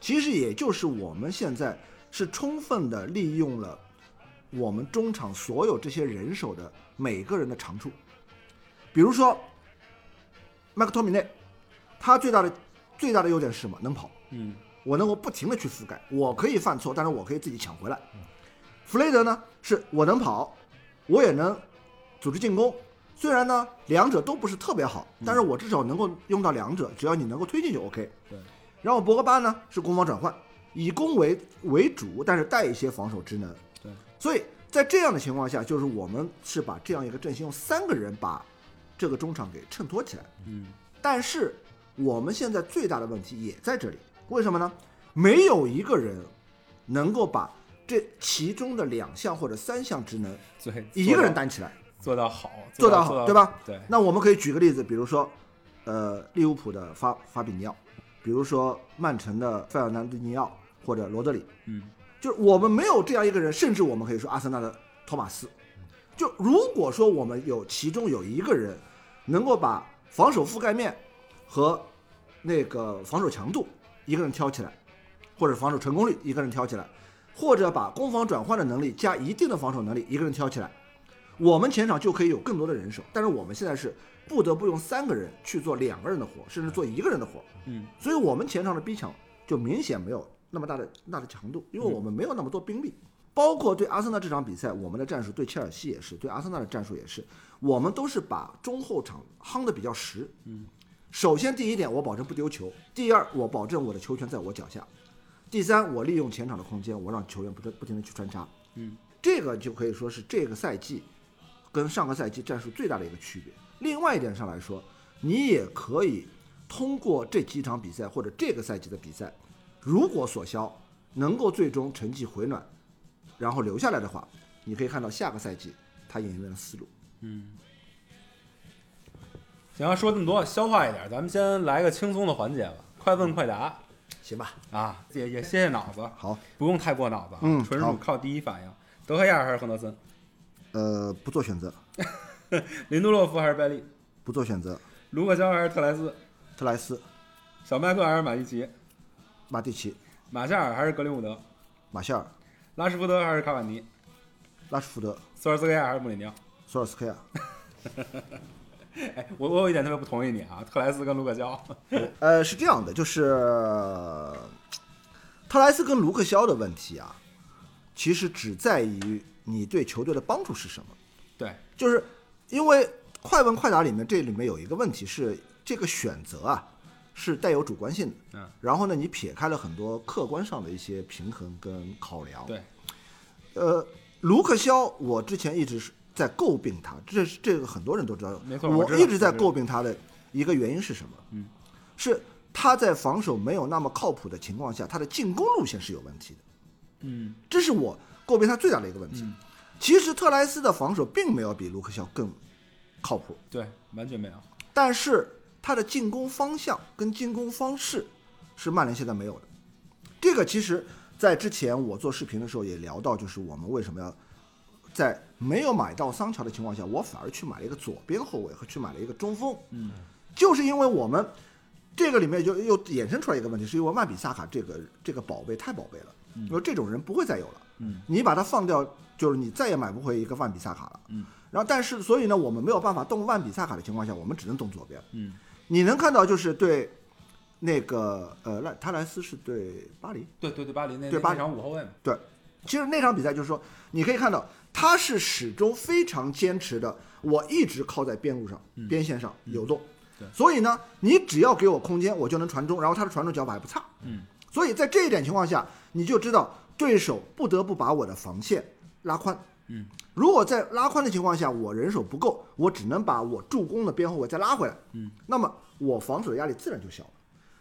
其实也就是我们现在是充分的利用了我们中场所有这些人手的每个人的长处。比如说，麦克托米内，他最大的最大的优点是什么？能跑，嗯我能够不停的去覆盖，我可以犯错，但是我可以自己抢回来。弗雷德呢，是我能跑，我也能组织进攻。虽然呢，两者都不是特别好，但是我至少能够用到两者，只要你能够推进就 OK。对。然后博格巴呢是攻防转换，以攻为为主，但是带一些防守职能。对。所以在这样的情况下，就是我们是把这样一个阵型用三个人把这个中场给衬托起来。嗯但是我们现在最大的问题也在这里，为什么呢？没有一个人能够把这其中的两项或者三项职能 [laughs] 对，一个人担起来，做到好，做到到好对吧？对，那我们可以举个例子，比如说，呃，利物浦的法法比尼奥，比如说曼城的费尔南迪尼奥或者罗德里，嗯就是我们没有这样一个人，甚至我们可以说阿森纳的托马斯。就如果说我们有其中有一个人能够把防守覆盖面和那个防守强度一个人挑起来，或者防守成功率一个人挑起来，或者把攻防转换的能力加一定的防守能力一个人挑起来，我们前场就可以有更多的人手。但是我们现在是不得不用三个人去做两个人的活，甚至做一个人的活。嗯所以我们前场的逼抢就明显没有那么大的大的强度，因为我们没有那么多兵力。包括对阿森纳这场比赛，我们的战术对切尔西也是，对阿森纳的战术也是，我们都是把中后场夯得比较实。嗯，首先第一点，我保证不丢球；第二，我保证我的球权在我脚下；第三，我利用前场的空间，我让球员不断不停的去穿插。嗯，这个就可以说是这个赛季跟上个赛季战术最大的一个区别。另外一点上来说，你也可以通过这几场比赛或者这个赛季的比赛，如果索肖能够最终成绩回暖，然后留下来的话，你可以看到下个赛季他演员的思路。嗯。行，说这么多，消化一点，咱们先来个轻松的环节吧，快问快答行吧，啊，也也歇歇脑子，好，不用太过脑子啊，嗯纯属靠第一反应。德赫亚还是亨德森？呃，不做选择，[laughs] 林德洛夫还是拜利？不做选择，卢克肖还是特莱斯？特莱斯、小麦克还是马蒂奇？马蒂奇、马夏尔还是格林伍德？马夏尔、拉什福德还是卡瓦尼？拉什福德、索尔斯克亚还是穆里尼奥？[laughs] 索尔斯克亚。哎，我我有一点特别不同意你啊，特莱斯跟卢克肖。呃，是这样的，就是特莱斯跟卢克肖的问题啊，其实只在于你对球队的帮助是什么。对，就是因为快问快答里面这里面有一个问题是，这个选择啊是带有主观性的。嗯，然后呢，你撇开了很多客观上的一些平衡跟考量。对，呃，卢克肖，我之前一直是在诟病他，这是这个很多人都知道。没错我一直在诟病他的一个原因是什么？嗯，是他在防守没有那么靠谱的情况下，他的进攻路线是有问题的。嗯这是我诟病他最大的一个问题。嗯其实特莱斯的防守并没有比卢克肖更靠谱，对，完全没有。但是他的进攻方向跟进攻方式是曼联现在没有的。这个其实，在之前我做视频的时候也聊到，就是我们为什么要在没有买到桑乔的情况下，我反而去买了一个左边后卫和去买了一个中锋，嗯，就是因为我们这个里面就又衍生出来一个问题，是因为曼比萨卡这个这个宝贝太宝贝了，因为这种人不会再有了，嗯，你把它放掉，就是你再也买不回一个万比萨卡了，嗯，然后但是所以呢，我们没有办法动万比萨卡的情况下，我们只能动左边，嗯，你能看到就是对那个呃莱塔莱斯是对巴黎，对对对，巴黎那那对巴黎。场五后卫嘛，对，其实那场比赛就是说，你可以看到他是始终非常坚持的，我一直靠在边路上、边线上游动。嗯对。所以呢，你只要给我空间，我就能传中，然后他的传中脚法也不差。嗯，所以在这一点情况下，你就知道对手不得不把我的防线拉宽。嗯，如果在拉宽的情况下，我人手不够，我只能把我助攻的边后卫再拉回来。嗯，那么我防守的压力自然就小了。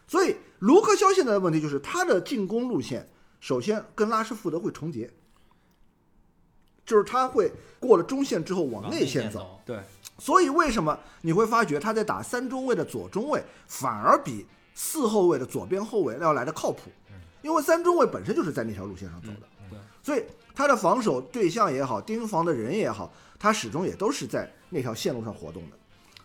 所以卢克肖现在的问题就是他的进攻路线，首先跟拉什福德会重叠，就是他会过了中线之后往内线走。对，所以为什么你会发觉他在打三中卫的左中卫，反而比四后卫的左边后卫要来的靠谱？因为三中卫本身就是在那条路线上走的，对，所以他的防守对象也好，盯防的人也好，他始终也都是在那条线路上活动的。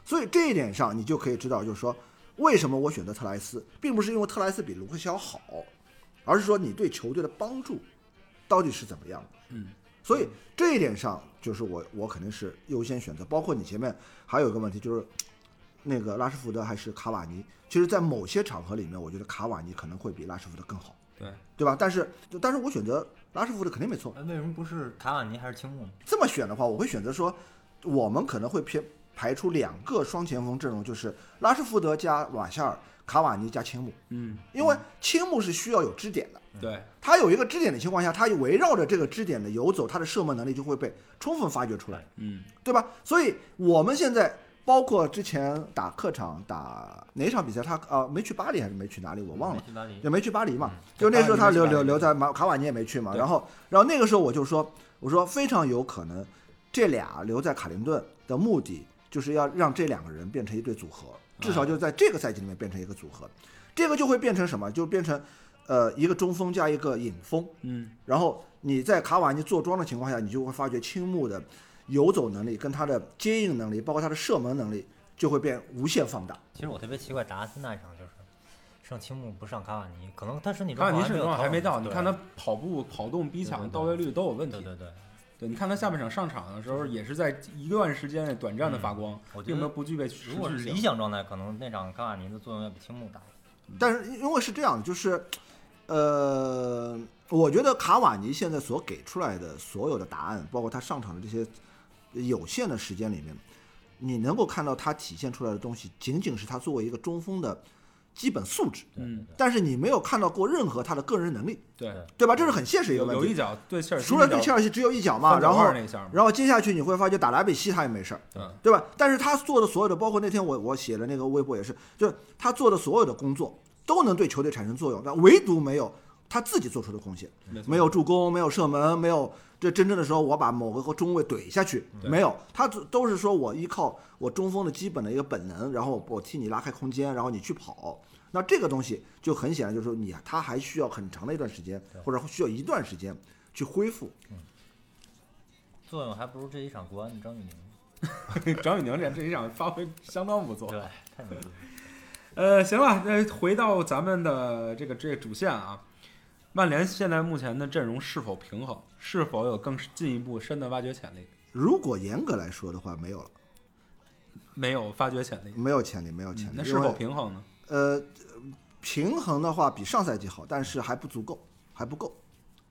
所以这一点上，你就可以知道，就是说为什么我选择特莱斯，并不是因为特莱斯比卢克肖好，而是说你对球队的帮助到底是怎么样的。嗯，所以这一点上，就是我我肯定是优先选择。包括你前面还有一个问题，就是那个拉什福德还是卡瓦尼，其实，在某些场合里面，我觉得卡瓦尼可能会比拉什福德更好，对，对吧？但是，但是我选择拉什福德肯定没错。那，为什么不是卡瓦尼还是青木呢？这么选的话，我会选择说，我们可能会偏排出两个双前锋阵容，就是拉什福德加瓦夏尔，卡瓦尼加青木，嗯，因为青木是需要有支点的。对，他有一个支点的情况下，他围绕着这个支点的游走，他的射门能力就会被充分发掘出来，嗯，对吧？所以我们现在包括之前打客场打哪场比赛，他呃没去巴黎还是没去哪里，我忘了。也没去巴黎嘛，嗯就那时候他留留留在马卡瓦尼也没去嘛，然后然后那个时候我就说，我说非常有可能这俩留在卡林顿的目的就是要让这两个人变成一对组合，至少就在这个赛季里面变成一个组合，这个就会变成什么？就变成呃一个中锋加一个影锋，嗯，然后你在卡瓦尼坐庄的情况下，你就会发觉青木的游走能力跟他的接应能力，包括他的射门能力就会变无限放大。其实我特别奇怪，达斯那一场就是上青木不上卡瓦尼，可能他身体卡瓦尼身体状况还没到，你看他跑步、跑动、逼抢、到位率都有问题对。对对，对，你看他下半场上场的时候，也是在一段时间内短暂的发光，并没有不具备持如果是理想状态，可能那场卡瓦尼的作用要比青木大。但是因为是这样，就是，呃，我觉得卡瓦尼现在所给出来的所有的答案，包括他上场的这些有限的时间里面，你能够看到他体现出来的东西，仅仅是他作为一个中锋的基本素质，嗯，但是你没有看到过任何他的个人能力，对，对吧？这是很现实一个问题。有有一脚对切尔西除了对切尔西只有一脚嘛，然后然后接下去你会发觉打莱比锡他也没事儿，嗯对吧？但是他做的所有的，包括那天我我写的那个微博也是，就是他做的所有的工作都能对球队产生作用，但唯独没有他自己做出的贡献，没没有助攻，没有射门，没有这真正的时候我把某个中卫怼下去，没有，他都都是说我依靠我中锋的基本的一个本能，然后我替你拉开空间，然后你去跑。那这个东西就很显然，就是说你他还需要很长的一段时间，或者需要一段时间去恢复。作用还不如这一场国安的张玉宁。[laughs] 张雨宁这这一场发挥相当不错。对，太牛了。呃，行了，那回到咱们的这个这个主线啊，曼联现在目前的阵容是否平衡？是否有更进一步深的挖掘潜力？如果严格来说的话，没有了，没有发掘潜力，没有潜力，没有潜力。嗯那是否平衡呢？呃，平衡的话比上赛季好，但是还不足够，还不够。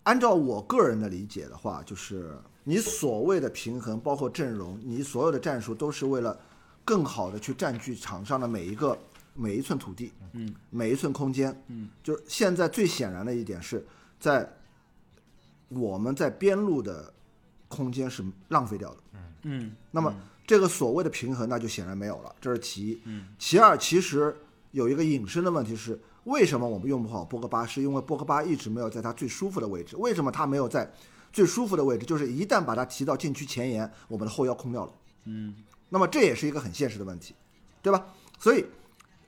按照我个人的理解的话，就是你所谓的平衡，包括阵容，你所有的战术都是为了更好的去占据场上的每一个每一寸土地，嗯，每一寸空间，嗯，就是现在最显然的一点是在我们在边路的空间是浪费掉的。嗯，那么这个所谓的平衡，那就显然没有了，这是其一。嗯，其二，其实有一个引申的问题是，为什么我们用不好波格巴？是因为波格巴一直没有在他最舒服的位置。为什么他没有在最舒服的位置？就是一旦把他提到禁区前沿，我们的后腰空掉了。嗯，那么这也是一个很现实的问题，对吧？所以，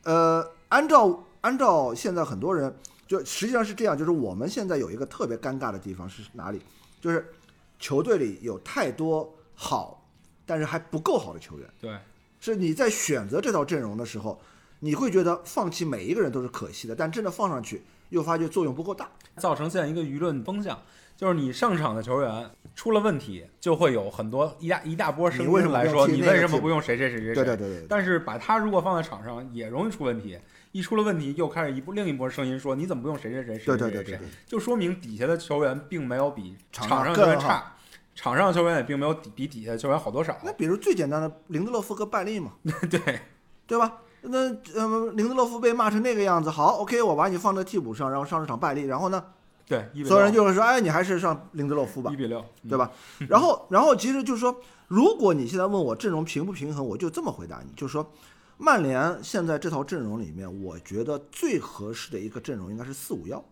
呃，按照按照现在很多人就实际上是这样，就是我们现在有一个特别尴尬的地方是哪里？就是球队里有太多好，但是还不够好的球员。对，是你在选择这套阵容的时候，你会觉得放弃每一个人都是可惜的，但真的放上去又发觉作用不够大。造成现在一个舆论风向，就是你上场的球员出了问题，就会有很多一大一大波声你为什么不音来说，你为什么不用谁谁谁谁谁？对对对对对但是把他如果放在场上，也容易出问题。一出了问题，又开始一波另一波声音说你怎么不用谁谁谁谁谁谁谁对对对对？就说明底下的球员并没有比场场上球员差，场上球员也并没有比比底下的球员好多少。那比如最简单的林德洛夫和拜利嘛，[laughs] 对，对吧？那呃，林德洛夫被骂成那个样子，好，OK，我把你放在替补上，然后上这场拜利，然后呢，对，所有人就会说，哎，你还是上林德洛夫吧。一，比六，对吧？[laughs] 然后，然后其实就是说，如果你现在问我阵容平不平衡，我就这么回答你，就是说，曼联现在这套阵容里面，我觉得最合适的一个阵容应该是四五幺，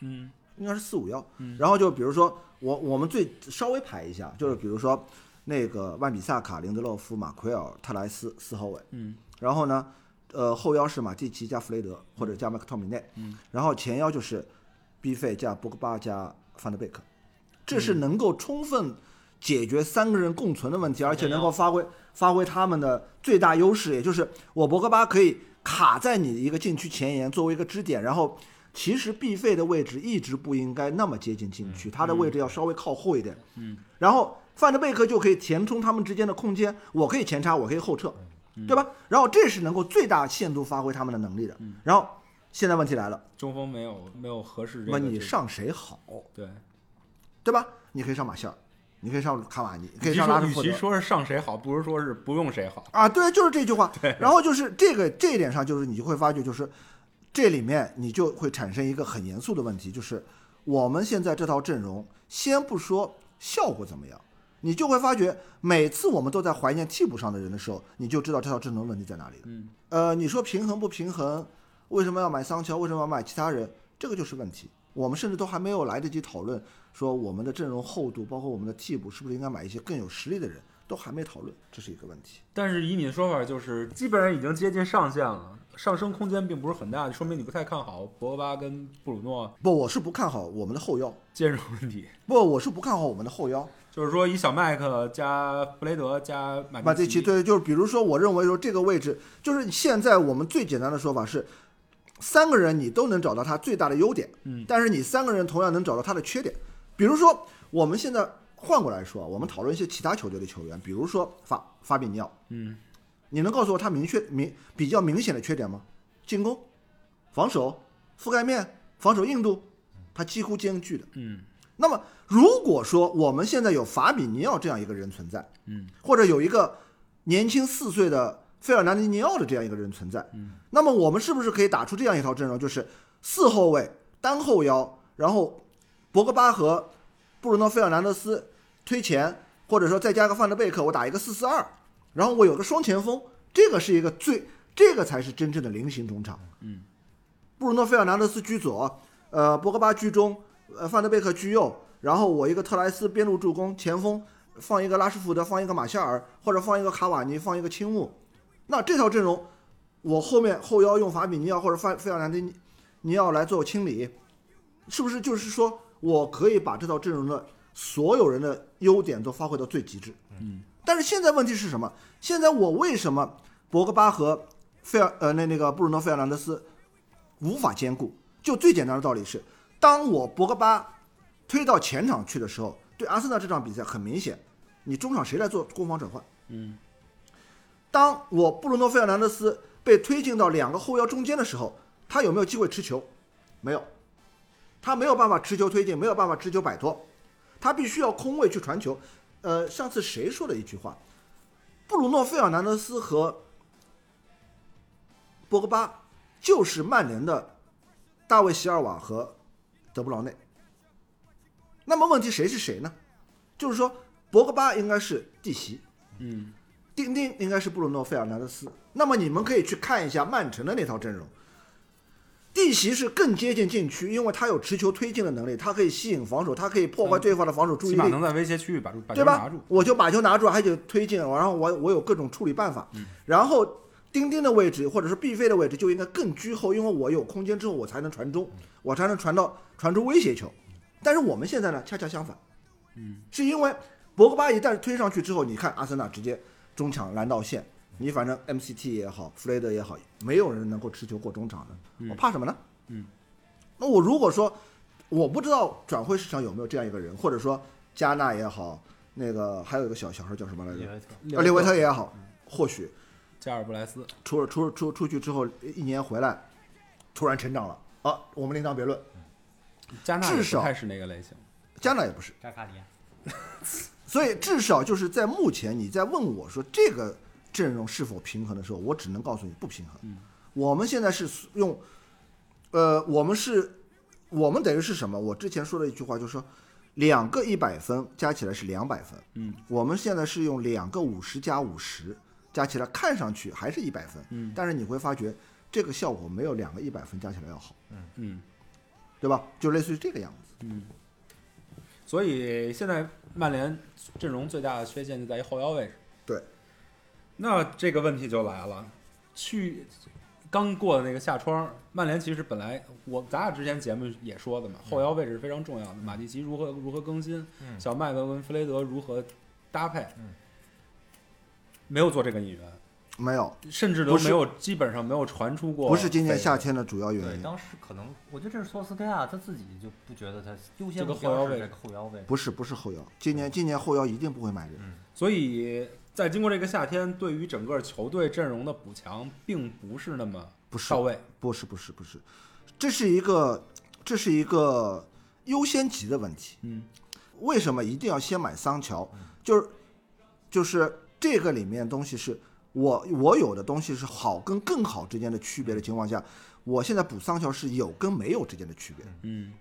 嗯。应该是四五幺嗯。然后就比如说，我我们最稍微排一下，就是比如说那个万比萨卡、林德洛夫、马奎尔、特莱斯四后卫，嗯。然后呢，呃，后腰是马蒂奇加弗雷德或者加麦克托米内，嗯，然后前腰就是 B 费加博格巴加范德贝克，这嗯是能够充分解决三个人共存的问题，而且能够发挥发挥他们的最大优势，也就是我博格巴可以卡在你的一个禁区前沿作为一个支点，然后。其实 B 费的位置一直不应该那么接近禁区，他的位置要稍微靠后一点。嗯，然后范德贝克就可以填充他们之间的空间，我可以前插，我可以后撤，对吧？然后这是能够最大限度发挥他们的能力的。然后现在问题来了，中锋没有没有合适问你上谁好，对，对吧？你可以上马歇尔，你可以上卡瓦尼，可以上拉什福德。与其说是上谁好，不如说是不用谁好。啊，对，就是这句话。然后就是这个这一点上，就是你就会发觉，就是这里面你就会产生一个很严肃的问题，就是我们现在这套阵容，先不说效果怎么样，你就会发觉，每次我们都在怀念替补上的人的时候，你就知道这套阵容问题在哪里了。嗯，呃，你说平衡不平衡？为什么要买桑乔？为什么要买其他人？这个就是问题。我们甚至都还没有来得及讨论，说我们的阵容厚度，包括我们的替补，是不是应该买一些更有实力的人，都还没讨论，这是一个问题。但是以你的说法，就是基本上已经接近上限了，上升空间并不是很大，说明你不太看好博格巴跟布鲁诺不，我是不看好我们的后腰。兼容问题。不，我是不看好我们的后腰。就是说，以小麦克加弗雷德加马马蒂奇，对，就是比如说，我认为说这个位置，就是现在我们最简单的说法是，三个人你都能找到他最大的优点，嗯，但是你三个人同样能找到他的缺点。比如说，我们现在换过来说，我们讨论一些其他球队的球员，比如说法法比尼奥，嗯，你能告诉我他明确明比较明显的缺点吗？进攻、防守、覆盖面、防守硬度，他几乎兼具的。嗯那么如果说我们现在有法比尼奥这样一个人存在，嗯，或者有一个年轻四岁的费尔南迪尼奥的这样一个人存在，嗯，那么我们是不是可以打出这样一套阵容，就是四后卫单后腰，然后博格巴和布鲁诺费尔南德斯推前，或者说再加个范德贝克，我打一个四四二，然后我有个双前锋，这个是一个最，这个才是真正的菱形中场。嗯，布鲁诺费尔南德斯居左，呃，博格巴居中，呃，范德贝克居右，然后我一个特莱斯边路助攻，前锋放一个拉什福德，放一个马夏尔，或者放一个卡瓦尼，放一个青木。那这套阵容，我后面后腰用法比尼奥或者费费尔南迪尼尼奥来做清理，是不是就是说我可以把这套阵容的所有人的优点都发挥到最极致？嗯，但是现在问题是什么？现在我为什么博格巴和费尔呃那那个布鲁诺费尔南德斯无法兼顾？就最简单的道理是，当我博格巴推到前场去的时候，对阿森纳这场比赛很明显，你中场谁来做攻防转换？嗯当我布鲁诺费尔南德斯被推进到两个后腰中间的时候，他有没有机会持球？没有，他没有办法持球推进，没有办法持球摆脱，他必须要空位去传球。呃，上次谁说的一句话？布鲁诺费尔南德斯和博格巴就是曼联的大卫席尔瓦和德布劳内。那么问题谁是谁呢？就是说，博格巴应该是弟媳，嗯丁丁应该是布鲁诺费尔南德斯。那么你们可以去看一下曼城的那套阵容，地席是更接近禁区，因为他有持球推进的能力，他可以吸引防守，他可以破坏对方的防守注意力，能在威胁区域把把对吧球拿住？。我就把球拿住，还得推进，然后我我有各种处理办法。嗯然后丁丁的位置或者是毕飞的位置就应该更居后，因为我有空间之后我才能传中，我才能传到传出威胁球。但是我们现在呢，恰恰相反，嗯，是因为博格巴一旦推上去之后，你看阿森纳直接中场拦道线，你反正 MCT 也好，弗雷德也好，没有人能够持球过中场的，我怕什么呢？嗯，那我如果说我不知道转会市场有没有这样一个人，或者说加纳也好，那个还有一个小小孩叫什么来着？利维特啊，列维特也好，或许加尔布莱斯，出了出出出去之后一年回来，突然成长了啊，我们另当别论。加纳也至少是那个类型。加纳也不是，扎卡里亚，[laughs] 所以至少就是在目前你在问我说这个阵容是否平衡的时候，我只能告诉你不平衡。嗯我们现在是用，呃，我们是，我们等于是什么？我之前说的一句话就是说，两个一百分加起来是两百分，嗯我们现在是用两个五十加五十加起来，看上去还是一百分，嗯但是你会发觉这个效果没有两个一百分加起来要好，嗯对吧？就类似于这个样子。嗯。所以现在曼联阵容最大的缺陷就在于后腰位置。对。那这个问题就来了，去刚过的那个夏窗，曼联其实本来我咱俩之前节目也说的嘛，后腰位置是非常重要的，马蒂奇如何如何更新，嗯小麦克跟弗雷德如何搭配，嗯没有做这个引援，没有，甚至都没有基本上没有传出过。不是今年夏。天的主要原，因。当时可能我觉得这是索斯盖亚他自己就不觉得他优先这个目标后腰位是这个后腰位，不是不是后腰，今年今年后腰一定不会买人。嗯所以在经过这个夏天，对于整个球队阵容的补强，并不是那么不是到位。不是不是不是，这是一个这是一个优先级的问题。嗯，为什么一定要先买桑乔？就是就是这个里面东西是我我有的东西是好跟更好之间的区别的情况下，我现在补桑乔是有跟没有之间的区别，嗯，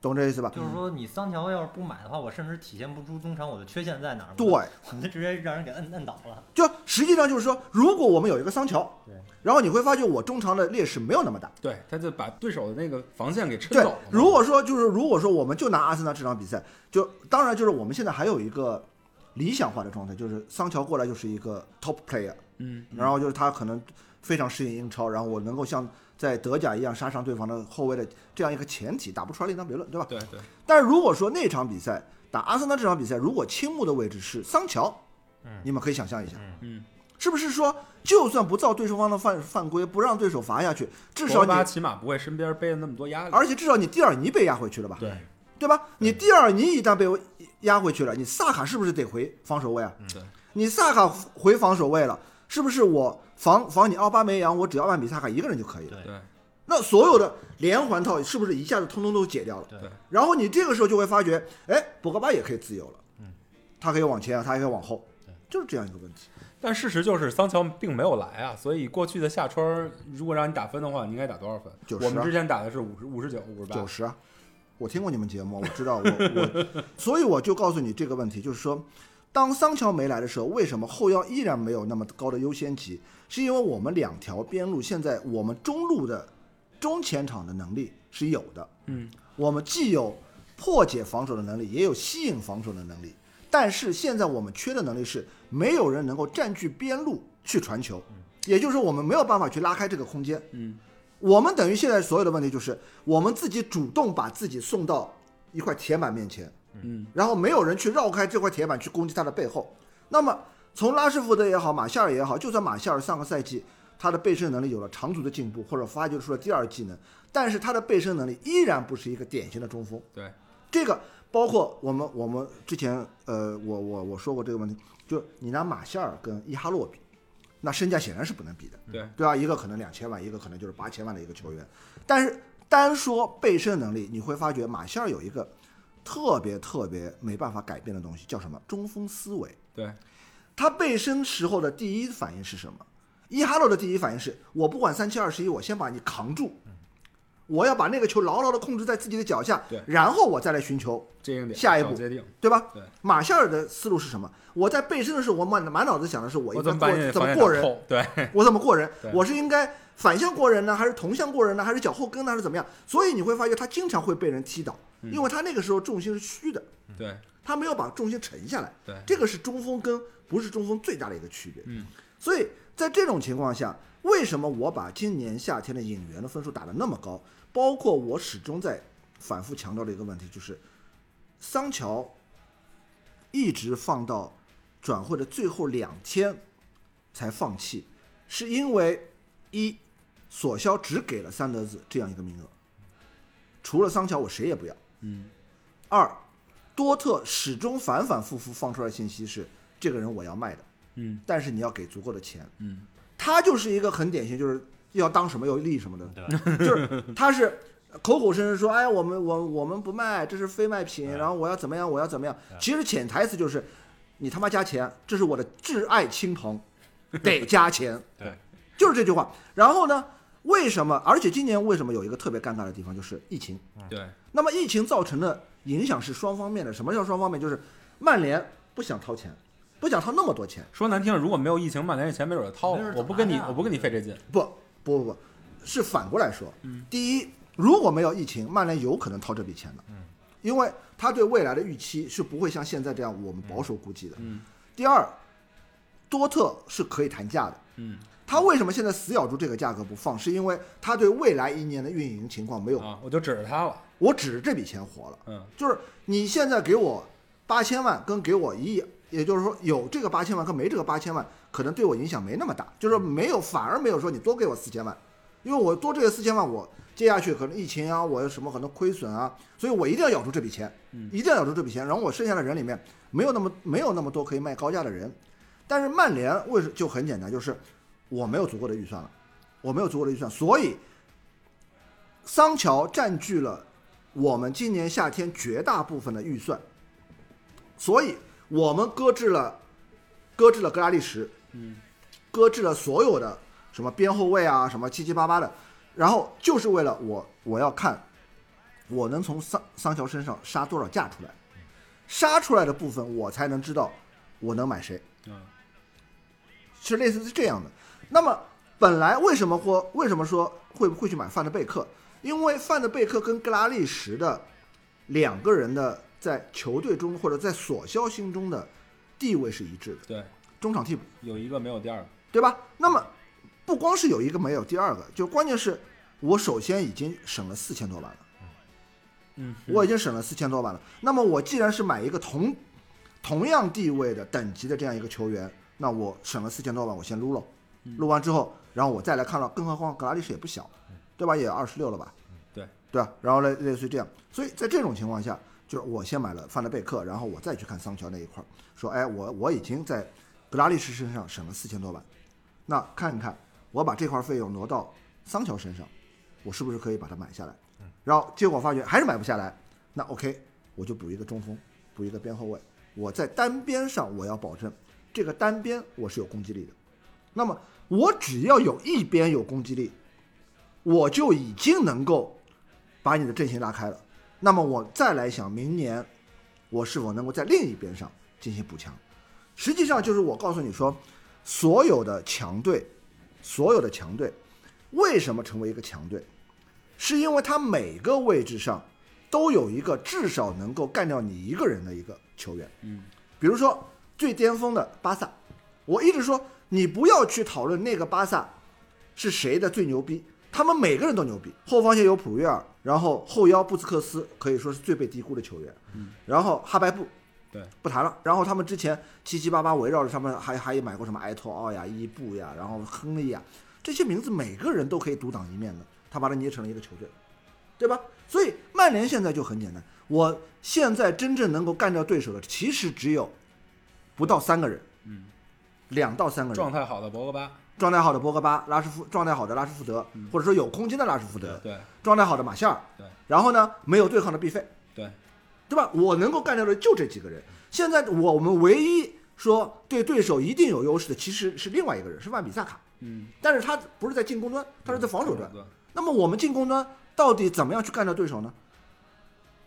懂这意思吧？就是说你桑乔要是不买的话，我甚至体现不出中场我的缺陷在哪儿。对，我就直接让人给摁摁倒了。就实际上就是说，如果我们有一个桑乔，对，然后你会发觉我中场的劣势没有那么大。对，他就把对手的那个防线给抻对走了。，如果说就是如果说我们就拿阿森纳这场比赛，就当然就是我们现在还有一个理想化的状态，就是桑乔过来就是一个 top player，嗯，然后就是他可能非常适应英超，然后我能够像在德甲一样杀伤对方的后卫的这样一个前提，打不出来另当别论，对吧？对对，但是如果说那场比赛打阿森纳这场比赛，如果青木的位置是桑乔，嗯你们可以想象一下，嗯，是不是说就算不造对手方的犯犯规，不让对手罚下去，至少你起码不会身边背了那么多压力。而且至少你蒂尔尼被压回去了吧？对，对吧？你第二，你一旦被压回去了，你萨卡是不是得回防守位啊？对，你萨卡回防守位了，是不是我防防你奥巴梅扬，我只要按比萨卡一个人就可以了？对对，那所有的连环套是不是一下子通通都解掉了？对对然后你这个时候就会发觉，哎，博格巴也可以自由了，嗯，他可以往前啊，他也可以往后对，就是这样一个问题。但事实就是桑乔并没有来啊，所以过去的夏窗儿，如果让你打分的话，你应该打多少分？90我们之前打的是五十五十九、五十八九。十啊，我听过你们节目，我知道我我，所以我就告诉你这个问题，就是说，当桑乔没来的时候，为什么后腰依然没有那么高的优先级？是因为我们两条边路现在我们中路的中前场的能力是有的，嗯，我们既有破解防守的能力，也有吸引防守的能力，但是现在我们缺的能力是没有人能够占据边路去传球，也就是说我们没有办法去拉开这个空间，嗯，我们等于现在所有的问题就是我们自己主动把自己送到一块铁板面前，嗯，然后没有人去绕开这块铁板去攻击他的背后。那么从拉什福德也好，马夏尔也好，就算马夏尔上个赛季他的背身能力有了长足的进步，或者发掘出了第二技能，但是他的背身能力依然不是一个典型的中锋。对，这个包括我们我们之前呃，我我我说过这个问题，就你拿马夏尔跟伊哈洛比，那身价显然是不能比的。对，对啊？一个可能两千万，一个可能就是八千万的一个球员。但是单说背身能力，你会发觉马歇尔有一个特别特别没办法改变的东西，叫什么？中锋思维。对，他背身时候的第一反应是什么？伊哈洛的第一反应是我不管三七二十一，我先把你扛住，我要把那个球牢牢的控制在自己的脚下对，然后我再来寻求下一步决定。对吧？对马夏尔的思路是什么？我在背身的时候，我满满脑子想的是我我应该过怎么 [laughs] 怎么过人，[laughs] 对，我怎么过人？我是应该反向过人呢，还是同向过人呢，还是脚后跟呢，还是怎么样？所以你会发现他经常会被人踢倒，嗯因为他那个时候重心是虚的，对，他没有把重心沉下来。对这个是中锋跟不是中锋最大的一个区别。嗯，所以在这种情况下，为什么我把今年夏天的引援的分数打得那么高？包括我始终在反复强调的一个问题，就是桑乔一直放到转会的最后两天才放弃，是因为一索肖只给了三德子这样一个名额，除了桑乔我谁也不要。嗯，二，多特始终反反复复放出来的信息是这个人我要卖的，嗯但是你要给足够的钱。嗯，他就是一个很典型，就是要当什么要立什么的，[laughs] 就是他是口口声声说，哎，我们我我们不卖，这是非卖品，然后我要怎么样，我要怎么样。其实潜台词就是，你他妈加钱，这是我的挚爱亲朋，[laughs] 得加钱。对，就是这句话。然后呢，为什么？而且今年为什么有一个特别尴尬的地方，就是疫情。对，那么疫情造成的影响是双方面的。什么叫双方面？就是曼联不想掏钱，不想掏那么多钱。说难听了，如果没有疫情，曼联这钱没准就掏了我不跟你我不跟你费这劲。不不不不，是反过来说。嗯第一，如果没有疫情，曼联有可能掏这笔钱的。嗯因为他对未来的预期是不会像现在这样我们保守估计的。嗯第二，多特是可以谈价的。嗯他为什么现在死咬住这个价格不放？是因为他对未来一年的运营情况没有，啊，我就指着他了。我指着这笔钱活了。嗯就是你现在给我八千万，跟给我一亿，也就是说有这个八千万跟没这个八千万，可能对我影响没那么大，就是说没有，反而没有说你多给我四千万，因为我多这个四千万，我接下去可能疫情啊，我有什么可能亏损啊，所以我一定要咬住这笔钱，一定要咬住这笔钱，然后我剩下的人里面没有那么没有那么多可以卖高价的人。但是曼联为什就很简单，就是我没有足够的预算了，我没有足够的预算，所以桑乔占据了我们今年夏天绝大部分的预算，所以我们搁置了搁置了格拉利什，嗯，搁置了所有的什么边后卫啊，什么七七八八的，然后就是为了我我要看我能从桑桑乔身上杀多少价出来，杀出来的部分我才能知道我能买谁。嗯是类似是这样的。那么本来为什么或为什么说会会去买范德贝克？因为范德贝克跟格拉利什的两个人的在球队中或者在索肖心中的地位是一致的，对，中场替补，有一个没有第二个，对吧？那么不光是有一个没有第二个，就关键是我首先已经省了四千多万了。嗯，我已经省了四千多万了。那么我既然是买一个同同样地位的等级的这样一个球员，那我省了四千多万，我先撸了，撸完之后，然后我再来看到，更何况格拉利什也不小，对吧？也二十六了吧？对对吧？然后类类似于这样，所以在这种情况下，就是我先买了范德贝克，然后我再去看桑乔那一块儿，说，哎，我我已经在格拉利什身上省了四千多万，那看一看我把这块费用挪到桑乔身上，我是不是可以把它买下来？然后结果发觉还是买不下来，那 OK，我就补一个中锋，补一个边后卫，我在单边上我要保证这个单边我是有攻击力的。那么我只要有一边有攻击力，我就已经能够把你的阵型拉开了。那么我再来想明年我是否能够在另一边上进行补强。实际上就是我告诉你说，所有的强队，所有的强队为什么成为一个强队，是因为他每个位置上都有一个至少能够干掉你一个人的一个球员。嗯，比如说最巅峰的巴萨，我一直说你不要去讨论那个巴萨是谁的最牛逼，他们每个人都牛逼。后防线有普约尔，然后后腰布斯克斯可以说是最被低估的球员，嗯，然后哈白布对，不谈了。然后他们之前七七八八围绕着他们还还买过什么埃托奥呀、伊布呀，然后亨利呀，这些名字每个人都可以独当一面的，他把它捏成了一个球队，对吧？所以曼联现在就很简单，我现在真正能够干掉对手的，其实只有不到三个人，嗯，两到三个人，状态好的博格巴，状态好的博格巴、拉什福，状态好的拉什福德，或者说有空间的拉什福德，对。状态好的马夏尔，对。然后呢，没有对抗的必费，对，对吧？我能够干掉的就这几个人。现在我们唯一说对对手一定有优势的，其实是另外一个人，是万比萨卡。嗯，但是他不是在进攻端，他是在防守端。端，那么我们进攻端到底怎么样去干掉对手呢？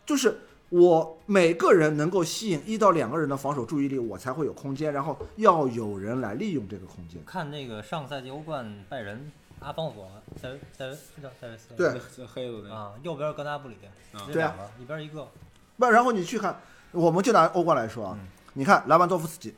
就是我每个人能够吸引一到两个人的防守注意力，我才会有空间，然后要有人来利用这个空间。看那个上赛季欧冠拜仁阿方索塞塞维是叫塞维斯对黑子那个，啊，右边格纳布里，对啊一边一个，不，然后你去看，我们就拿欧冠来说啊，嗯你看莱万多夫斯基，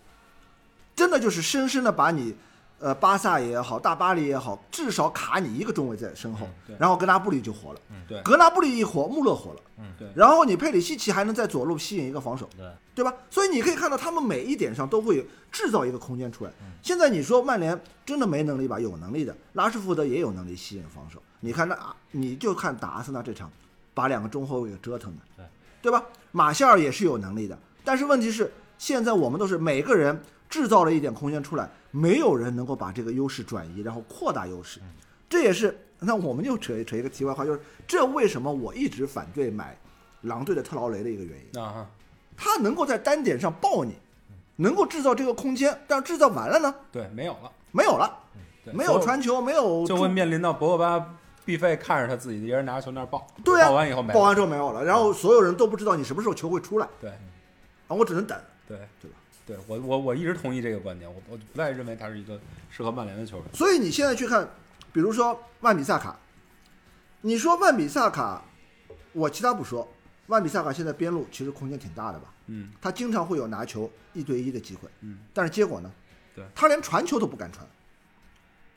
真的就是深深的把你，呃，巴萨也好，大巴黎也好，至少卡你一个中卫在身后，对然后格纳布里就活了，对格纳布里一活，穆勒活了，嗯对然后你佩里西奇还能在左路吸引一个防守，对，对吧？所以你可以看到他们每一点上都会制造一个空间出来。嗯现在你说曼联真的没能力吧？有能力的，拉什福德也有能力吸引防守。你看那，啊你就看打阿森纳这场，把两个中后卫给折腾的，对对吧？马夏尔也是有能力的，但是问题是，现在我们都是每个人制造了一点空间出来，没有人能够把这个优势转移，然后扩大优势。这也是那我们就扯扯一个题外话，就是这为什么我一直反对买狼队的特劳雷的一个原因。啊，他能够在单点上爆你，能够制造这个空间，但是制造完了呢，对，没有了，没有了，没有传球，没有就会面临到博格巴必费看着他自己一人拿着球那儿抱，对啊抱完以后没了，爆完之后没有了，然后所有人都不知道你什么时候球会出来，对。啊，我只能等。对。对吧？对我我我一直同意这个观点，我我不太认为他是一个适合曼联的球员。所以你现在去看，比如说万比萨卡，你说万比萨卡，我其他不说，万比萨卡现在边路其实空间挺大的吧，嗯他经常会有拿球一对一的机会，嗯，但是结果呢？对他连传球都不敢传。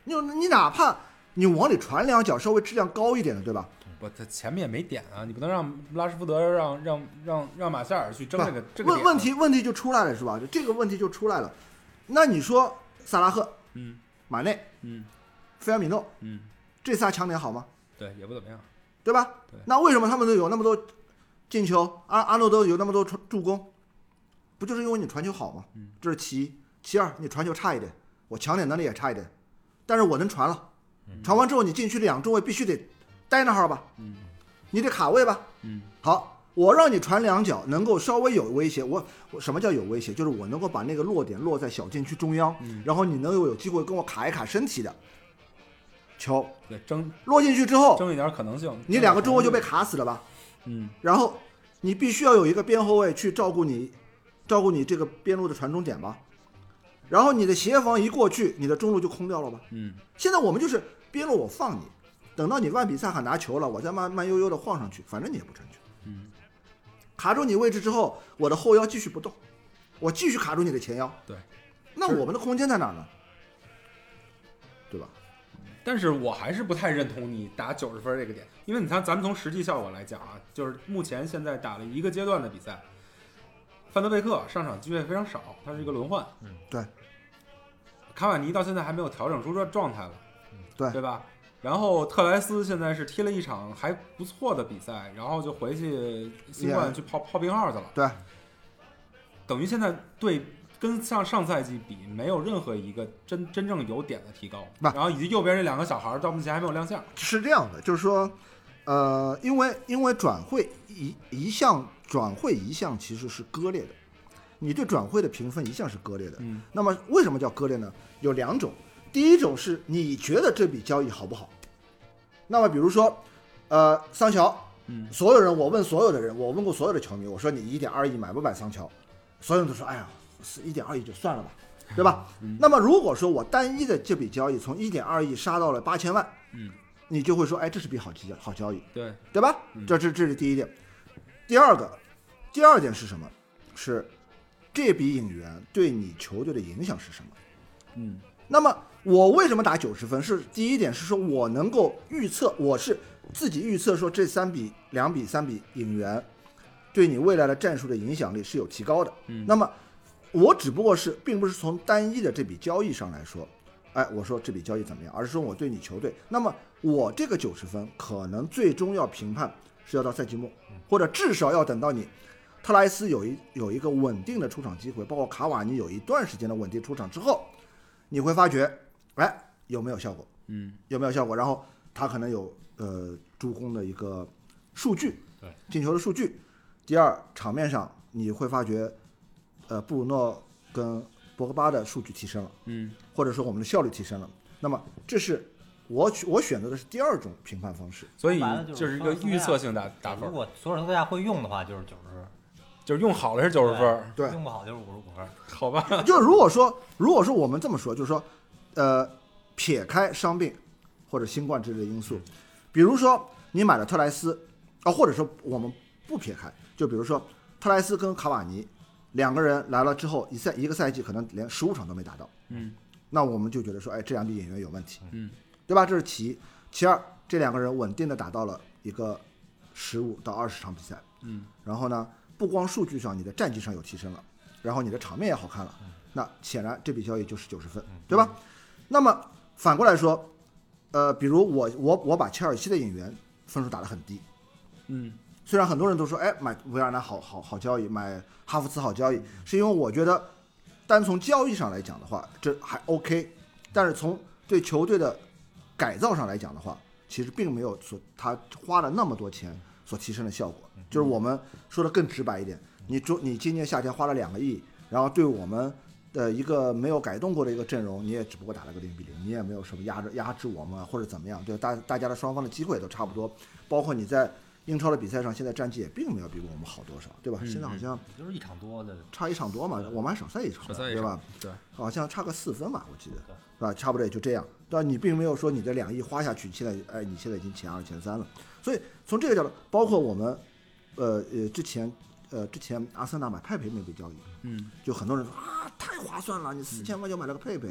你你哪怕你往里传两脚，稍微质量高一点的，对吧？不，他前面也没点啊，你不能让拉什福德让让让让马夏尔去争这个这个问问题问题就出来了，是吧？就这个问题就出来了。那你说萨拉赫、嗯马内、嗯菲尔米诺嗯，这仨强点好吗？对，也不怎么样。对吧？对那为什么他们都有那么多进球？阿阿诺德有那么多传助攻，不就是因为你传球好吗？嗯这是其一。其二你传球差一点，我抢点能力也差一点，但是我能传了，传完之后你禁区两中卫必须得待那号吧，嗯你得卡位吧，嗯好，我让你传两脚，能够稍微有威胁。我我什么叫有威胁？就是我能够把那个落点落在小禁区中央，然后你能够有机会跟我卡一卡身体的球对，争落进去之后，争一点可能性。你两个中卫就被卡死了吧？嗯然后你必须要有一个边后卫去照顾你，照顾你这个边路的传中点吧。然后你的协防一过去，你的中路就空掉了吧？嗯现在我们就是边路我放你，等到你万比萨卡拿球了，我再慢慢悠悠的晃上去，反正你也不传球。嗯，卡住你位置之后，我的后腰继续不动，我继续卡住你的前腰。对，那我们的空间在哪呢？对吧？但是我还是不太认同你打九十分这个点，因为你看，咱们从实际效果来讲啊，就是目前现在打了一个阶段的比赛，范德贝克上场机会非常少，他是一个轮换。嗯，对。卡瓦尼到现在还没有调整出这状态来，对对吧？然后特莱斯现在是踢了一场还不错的比赛，然后就回去新冠去泡泡病号去了，对，等于现在对跟上上赛季比，没有任何一个真真正有点的提高。然后以及右边这两个小孩儿到目前还没有亮相。是这样的，就是说，呃，因为因为转会一一项转会一项其实是割裂的，你对转会的评分一向是割裂的。嗯那么为什么叫割裂呢？有两种，第一种是你觉得这笔交易好不好？那么比如说，呃，桑乔，嗯所有人我问所有的人，我问过所有的球迷，我说你一点二亿买不买桑乔？所有人都说，哎呀，是一点二亿就算了吧，对吧？[laughs] 那么如果说我单一的这笔交易从一点二亿杀到了八千万，嗯，你就会说，哎，这是笔好交好交易，对，对吧？这这这是第一点。第二个，第二点是什么？是这笔引援对你球队的影响是什么？嗯那么我为什么打九十分？是第一点是说我能够预测，我是自己预测说这三笔、两笔、三笔引援对你未来的战术的影响力是有提高的。嗯那么我只不过是并不是从单一的这笔交易上来说，哎，我说这笔交易怎么样，而是说我对你球队，那么我这个九十分可能最终要评判是要到赛季末，或者至少要等到你特莱斯有一有一个稳定的出场机会，包括卡瓦尼有一段时间的稳定出场之后，你会发觉，哎，有没有效果？嗯有没有效果？然后他可能有呃助攻的一个数据，对，进球的数据。第二，场面上你会发觉，呃，布鲁诺跟博格巴的数据提升了，嗯或者说我们的效率提升了。那么这是我选我选择的是第二种评判方式。所以就是一个预测性打打分如，果所有人都大家会用的话，就是九十分就是用好了是九十分儿，对用不好就是五十五分。好吧？[laughs] 就是如果说如果说我们这么说，就是说，呃，撇开伤病或者新冠之类的因素，比如说你买了特莱斯，啊，或者说我们不撇开，就比如说特莱斯跟卡瓦尼两个人来了之后，一赛一个赛季可能连十五场都没打到，嗯那我们就觉得说，哎，这两笔演员有问题，嗯对吧？这是其一。其二，这两个人稳定的打到了一个十五到二十场比赛，嗯然后呢，不光数据上你的战绩上有提升了，然后你的场面也好看了，那显然这笔交易就是九十分，对吧？那么反过来说，呃，比如我我我把切尔西的引援分数打得很低，嗯虽然很多人都说，哎，买维尔纳好好好交易，买哈弗茨好交易，是因为我觉得单从交易上来讲的话，这还 OK，但是从对球队的改造上来讲的话，其实并没有所他花了那么多钱所提升的效果。就是我们说的更直白一点，你中你今年夏天花了两个亿，然后对我们的一个没有改动过的一个阵容，你也只不过打了个零比零，你也没有什么压着压制我们啊或者怎么样，对大大家的双方的机会都差不多，包括你在英超的比赛上，现在战绩也并没有比我们好多少，对吧？现在好像就是一场多的，差一场多嘛，我们还少赛一场对吧？对，好像差个四分吧，我记得对，是吧？差不多也就这样。但你并没有说你的两亿花下去，现在哎，你现在已经前二前三了。所以从这个角度，包括我们，呃呃，之前呃之前阿森纳买派佩那笔交易，嗯就很多人太划算了，你四千块就买了个佩佩，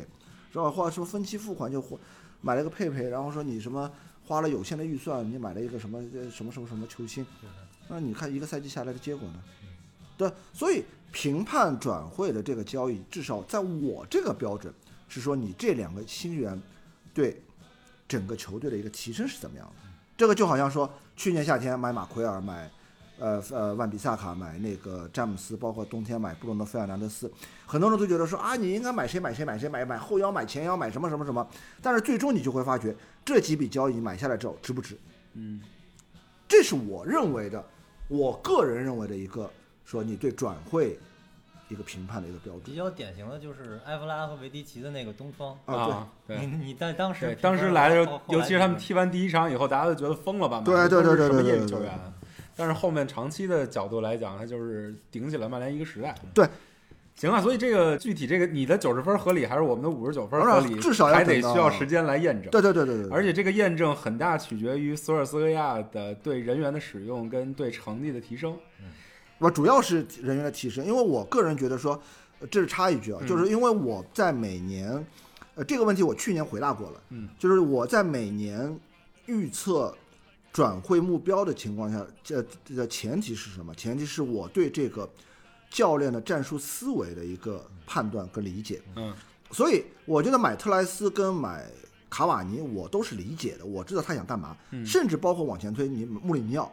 是吧？或者说分期付款就花买了个佩佩，然后说你什么花了有限的预算，你买了一个什么呃什么什么什么球星，那你看一个赛季下来的结果呢？对，所以评判转会的这个交易，至少在我这个标准是说，你这两个新援对整个球队的一个提升是怎么样的？这个就好像说，去年夏天买马奎尔、买呃呃万比萨卡，买那个詹姆斯，包括冬天买布隆德费尔南德斯，很多人都觉得说啊，你应该买谁买谁买谁买买后腰买前腰买什么什么什么，但是最终你就会发觉这几笔交易买下来之后值不值？嗯，这是我认为的，我个人认为的一个说你对转会一个评判的一个标准比较典型的就是埃弗拉和维迪奇的那个东方。啊，对。你你在当时当时来的时候，尤其是他们踢完第一场以后，大家都觉得疯了吧？对对对对什么对对对业余球员？但是后面长期的角度来讲，他就是顶起了曼联一个时代。对，行啊，所以这个具体这个你的九十分合理，还是我们的五十九分合理，至少还得需要时间来验证。对对对对对，而且这个验证很大取决于索尔斯克亚的对人员的使用跟对成绩的提升。我主要是人员的提升，因为我个人觉得说，呃这是插一句啊，嗯就是因为我在每年，呃，这个问题我去年回答过了，嗯，就是我在每年预测转会目标的情况下，这这个前提是什么？前提是我对这个教练的战术思维的一个判断跟理解。嗯所以我觉得买特莱斯跟买卡瓦尼，我都是理解的，我知道他想干嘛，嗯甚至包括往前推，你穆里尼奥，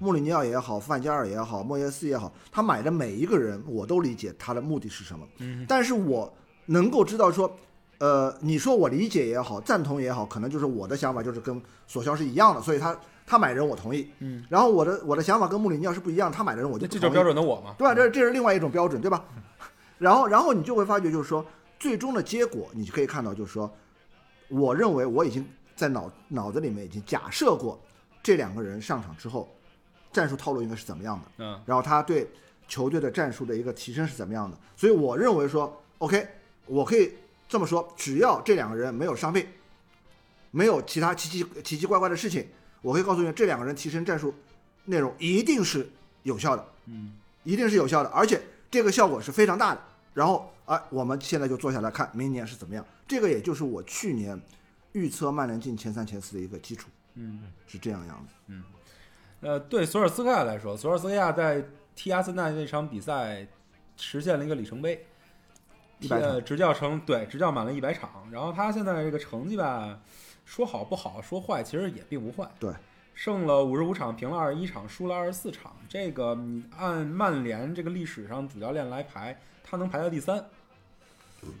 穆里尼奥也好，范加尔也好，莫耶斯也好，他买的每一个人，我都理解他的目的是什么。嗯但是我能够知道说，呃，你说我理解也好，赞同也好，可能就是我的想法就是跟索肖是一样的，所以他他买人我同意，嗯，然后我的我的想法跟穆里尼奥是不一样，他买的人我就这就标准的我嘛？对吧？这这是另外一种标准，对吧？然后，然后你就会发觉，就是说，最终的结果，你就可以看到，就是说，我认为我已经在脑脑子里面已经假设过这两个人上场之后，战术套路应该是怎么样的，嗯然后他对球队的战术的一个提升是怎么样的。所以我认为说，OK，我可以这么说，只要这两个人没有伤病，没有其他奇奇奇奇怪怪的事情，我可以告诉你，这两个人提升战术内容一定是有效的。嗯一定是有效的，而且这个效果是非常大的。然后，哎、我们现在就坐下来看明年是怎么样。这个也就是我去年预测曼联进前三、前四的一个基础，嗯。是这样样子，嗯。呃，对索尔斯克亚来说，索尔斯克亚在踢阿森纳那场比赛实现了一个里程碑，100场呃，执教成对执教满了一百场，然后他现在这个成绩吧，说好不好，说坏其实也并不坏。对，胜了五十五场，平了二十一场，输了二十四场。这个你按曼联这个历史上主教练来排，他能排到第三。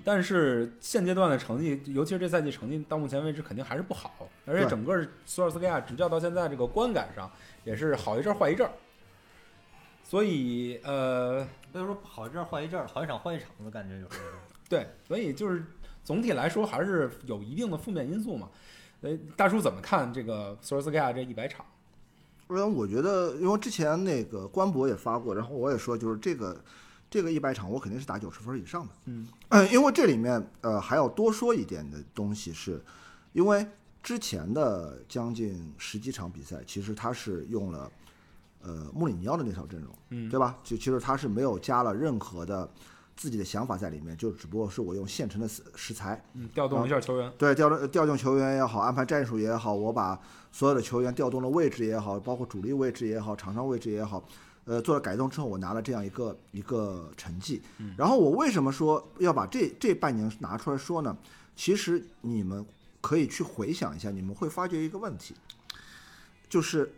但是现阶段的成绩，尤其是这赛季成绩，到目前为止肯定还是不好。而且整个索尔斯克亚执教到现在，这个观感上也是好一阵儿坏一阵儿。所以呃，所以说好一阵儿坏一阵儿，好一场坏一场的感觉有时候。[laughs] 对，所以就是总体来说还是有一定的负面因素嘛。呃，大叔怎么看这个索尔斯克亚这一百场？因为我觉得，因为之前那个官博也发过，然后我也说，就是这个这个一百场，我肯定是打九十分以上的。嗯嗯，因为这里面呃还要多说一点的东西是，因为之前的将近十几场比赛，其实他是用了呃穆里尼奥的那套阵容，嗯对吧？就其实他是没有加了任何的自己的想法在里面，就只不过是我用现成的食食材，嗯，调动一下球员。对调动调动球员也好，安排战术也好，我把所有的球员调动的位置也好，包括主力位置也好，场上位置也好，呃，做了改动之后，我拿了这样一个一个成绩。然后我为什么说要把这这半年拿出来说呢？其实你们可以去回想一下，你们会发觉一个问题，就是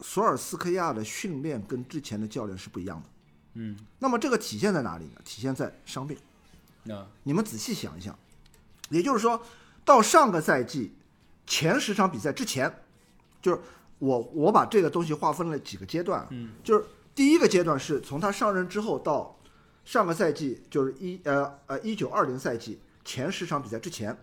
索尔斯克亚的训练跟之前的教练是不一样的。嗯，那么这个体现在哪里呢？体现在伤病。那你们仔细想一想，也就是说，到上个赛季前十场比赛之前，就是我我把这个东西划分了几个阶段，嗯，就是第一个阶段是从他上任之后到上个赛季，就是一呃呃一九二零赛季前十场比赛之前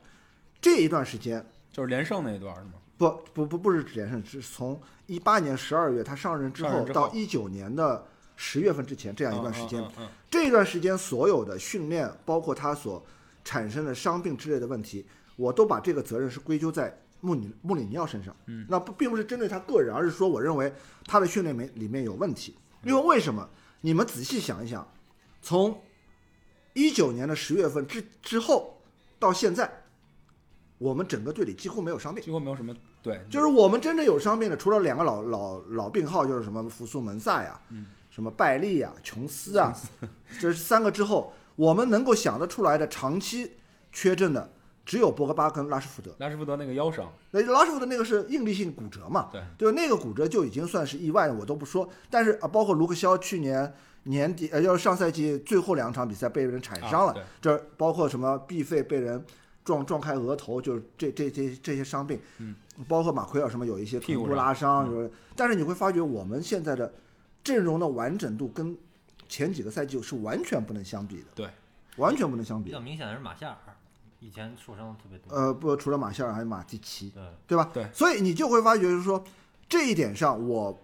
这一段时间，就是连胜那一段是吗？不不不不是连胜，是从一八年十二月他上任之后上任之后到一九年的十月份之前这样一段时间，嗯嗯这段时间所有的训练，包括他所产生的伤病之类的问题，我都把这个责任是归咎在穆里穆里尼奥身上。嗯，那不并不是针对他个人，而是说我认为他的训练没里面有问题。因为为什么？你们仔细想一想，从一九年的十月份之之后到现在，我们整个队里几乎没有伤病。几乎没有什么对，就是我们真正有伤病的，除了两个老老老病号，就是什么福苏门萨呀，什么拜利呀、琼斯啊，[laughs] 这三个之后，我们能够想得出来的长期缺阵的，只有博格巴跟拉什福德。拉什福德那个腰伤，那拉什福德那个是应力性骨折嘛？对对，那个骨折就已经算是意外了，我都不说。但是啊，包括卢克肖去年年底，呃，要是上赛季最后两场比赛被人铲伤了，啊这包括什么臂肺被人撞撞开额头，就是这这这这些伤病，嗯，包括马奎尔什么有一些臀部屁股拉伤，嗯就是但是你会发觉我们现在的阵容的完整度跟前几个赛季是完全不能相比的，对，完全不能相比。比较明显的是马夏尔，以前受伤特别多。呃，不，除了马夏尔还有马蒂奇，对，对吧？对所以你就会发觉，就是说这一点上，我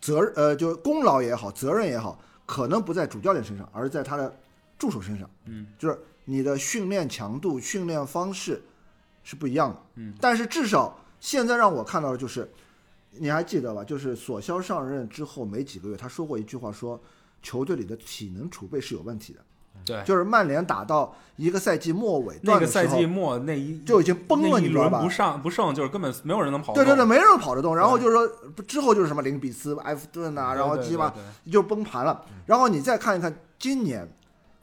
责任呃，就是功劳也好，责任也好，可能不在主教练身上，而在他的助手身上。嗯，就是你的训练强度、训练方式是不一样的。嗯，但是至少现在让我看到的就是，你还记得吧？就是索肖上任之后没几个月，他说过一句话说，球队里的体能储备是有问题的。对，就是曼联打到一个赛季末尾那个赛季末那一就已经崩了，你知道吧？轮不上不胜，就是根本没有人能跑得对对对，没人跑得动。然后就是说，之后就是什么林比斯、埃弗顿啊，然后基本对对就崩盘了。然后你再看一看今年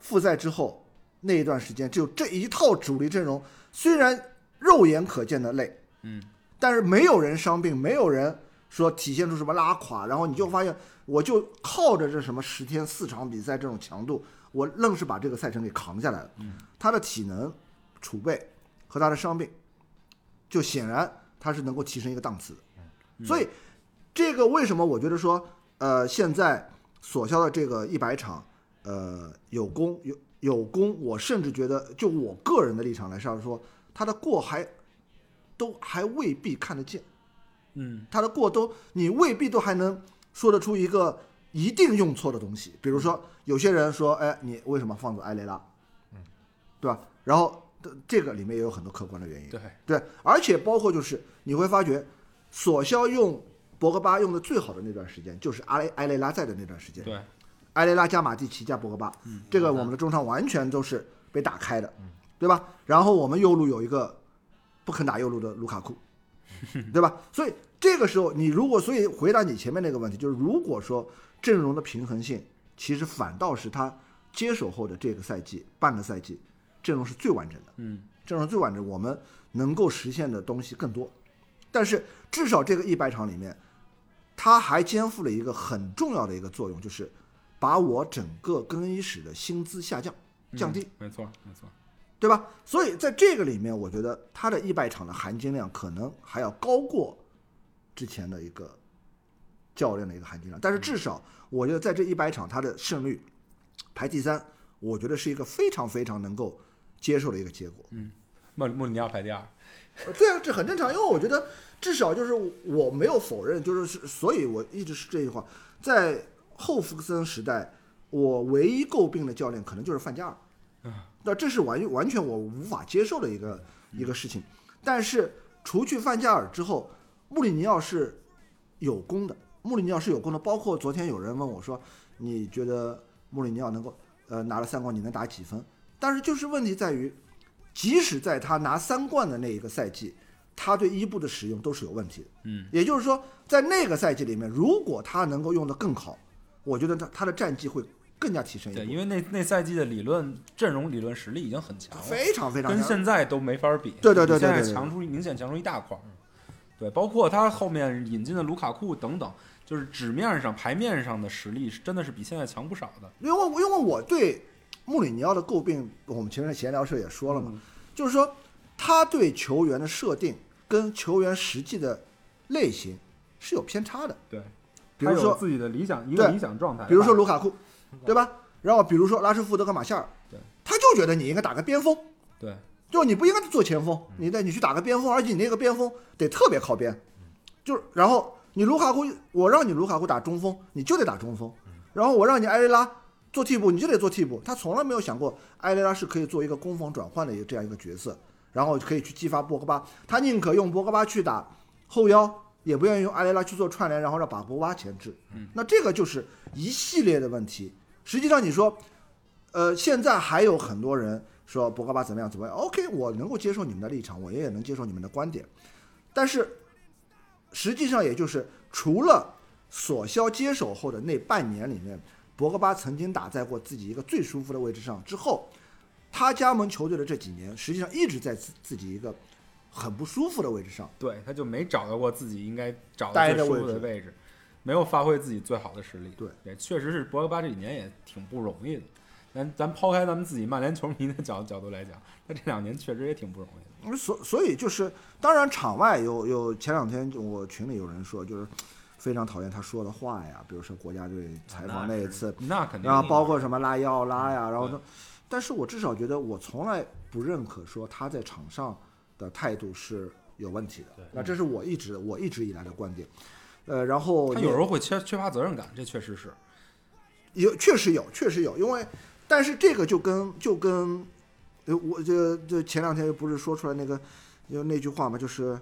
复赛之后那一段时间，就这一套主力阵容，虽然肉眼可见的累，嗯，但是没有人伤病，没有人说体现出什么拉垮。然后你就发现，我就靠着这什么十天四场比赛这种强度，我愣是把这个赛程给扛下来了。嗯，他的体能储备和他的伤病，就显然他是能够提升一个档次的。嗯所以这个为什么我觉得说，呃，现在索肖的这个一百场，呃，有功有有功，我甚至觉得，就我个人的立场来上说，他的过还都还未必看得见，嗯他的过都你未必都还能说得出一个一定用错的东西。比如说，有些人说，哎，你为什么放走埃雷拉？嗯，对吧？然后这这个里面也有很多客观的原因。对，对，而且包括就是你会发觉，索肖用博格巴用的最好的那段时间，就是阿雷埃雷拉在的那段时间。对，埃雷拉加马蒂奇加博格巴，嗯这个我们的中场完全都是被打开的，嗯对吧？然后我们右路有一个不肯打右路的卢卡库，[laughs] 对吧？所以这个时候你如果所以回答你前面那个问题，就是如果说阵容的平衡性，其实反倒是他接手后的这个赛季半个赛季阵容是最完整的。嗯阵容最完整，我们能够实现的东西更多。但是至少这个一百场里面，他还肩负了一个很重要的一个作用，就是把我整个更衣室的薪资下降、降低，嗯没错没错，对吧？所以在这个里面，我觉得他的一百场的含金量可能还要高过之前的一个教练的一个含金量。但是至少，我觉得在这一百场，他的胜率排第三，我觉得是一个非常非常能够接受的一个结果。穆穆里尼奥排第二，呃 [laughs] 对啊，这很正常，因为我觉得至少就是我没有否认，就是是，所以我一直是这句话，在后福克森时代，我唯一诟病的教练可能就是范加尔，那这是完完全我无法接受的一个一个事情。但是除去范加尔之后，穆里尼奥是有功的，穆里尼奥是有功的。包括昨天有人问我说，你觉得穆里尼奥能够呃拿了三冠，你能打几分？但是就是问题在于，即使在他拿三冠的那一个赛季，他对伊布的使用都是有问题的。嗯，也就是说，在那个赛季里面，如果他能够用得更好，我觉得他他的战绩会更加提升一对，因为那那赛季的理论阵容理论实力已经很强了，非常非常跟现在都没法比。对对对对比现在强出明显强出一大块儿。对，包括他后面引进的卢卡库等等，就是纸面上牌面上的实力是真的是比现在强不少的。因为因为我对穆里尼奥的诟病，我们前面闲聊时候也说了嘛，就是说他对球员的设定跟球员实际的类型是有偏差的。对，比如说自己的理想一个理想状态，比如说卢卡库，对吧？然后比如说拉什福德和马夏尔，对，他就觉得你应该打个边锋，对就你不应该做前锋，你得你去打个边锋，而且你那个边锋得特别靠边，就是然后你卢卡库，我让你卢卡库打中锋，你就得打中锋，然后我让你埃雷拉做替补，你就得做替补。他从来没有想过埃雷拉是可以做一个攻防转换的一个这样一个角色，然后可以去激发博格巴，他宁可用博格巴去打后腰，也不愿意用埃雷拉去做串联，然后让把博格巴前置。那这个就是一系列的问题。实际上你说，呃，现在还有很多人说博格巴怎么样怎么样，OK，我能够接受你们的立场，我也能接受你们的观点，但是实际上也就是除了索肖接手后的那半年里面，博格巴曾经打在过自己一个最舒服的位置上之后，他加盟球队的这几年，实际上一直在自自己一个很不舒服的位置上。对，他就没找到过自己应该找待舒服的位置，没有发挥自己最好的实力。对，也确实是博格巴这几年也挺不容易的。咱咱抛开咱们自己曼联球迷的角角度来讲，他这两年确实也挺不容易的。嗯所所以就是，当然场外有有前两天我群里有人说，就是非常讨厌他说的话呀，比如说国家队采访那一次，那肯定。然后包括什么拉伊奥拉呀，然后对呢，但是我至少觉得我从来不认可说他在场上的态度是有问题的，那这是我一直我一直以来的观点。呃，然后他有时候会缺缺乏责任感，这确实是。有确实有，确实有，因为但是这个就跟就跟，呃，我这这前两天又不是说出来那个，就那句话嘛，就是，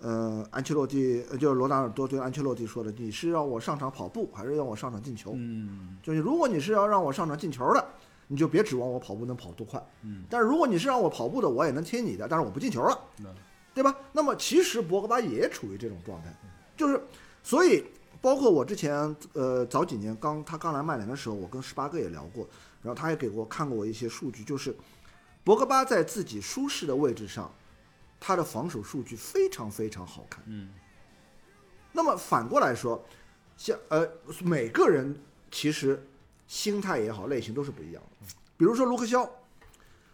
呃，安切洛蒂，呃就是罗纳尔多对安切洛蒂说的，你是让我上场跑步，还是让我上场进球？嗯就是如果你是要让我上场进球的，你就别指望我跑步能跑多快。嗯，但是如果你是让我跑步的，我也能听你的，但是我不进球了，那对吧？那么其实博格巴也处于这种状态，就是所以包括我之前呃早几年刚他刚来曼联的时候，我跟十八哥也聊过，然后他也给我看过我一些数据，就是博格巴在自己舒适的位置上，他的防守数据非常非常好看。嗯那么反过来说，像呃每个人其实心态也好，类型都是不一样的。比如说卢克肖，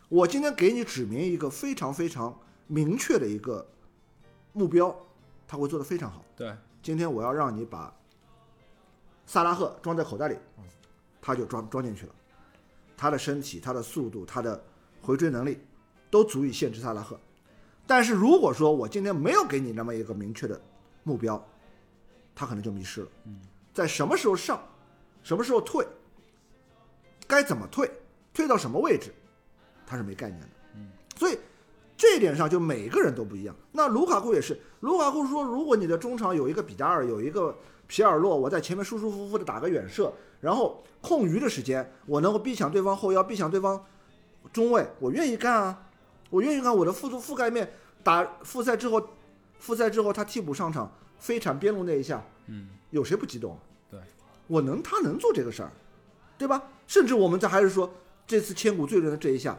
我今天给你指明一个非常非常明确的一个目标，他会做得非常好。对，今天我要让你把萨拉赫装在口袋里，他就装装进去了。他的身体、他的速度、他的回追能力，都足以限制萨拉赫。但是如果说我今天没有给你那么一个明确的目标，他可能就迷失了。在什么时候上，什么时候退，该怎么退，退到什么位置，他是没概念的。所以这一点上就每个人都不一样。那卢卡库也是，卢卡库说，如果你的中场有一个比达尔，有一个皮尔洛，我在前面舒舒服服的打个远射，然后空余的时间我能够逼抢对方后腰，逼抢对方中卫，我愿意干啊，我愿意干。我的覆覆盖面打复赛之后，复赛之后他替补上场飞铲边路那一下，嗯，有谁不激动？对，我能，他能做这个事儿，对吧？甚至我们这还是说，这次千古罪人的这一下，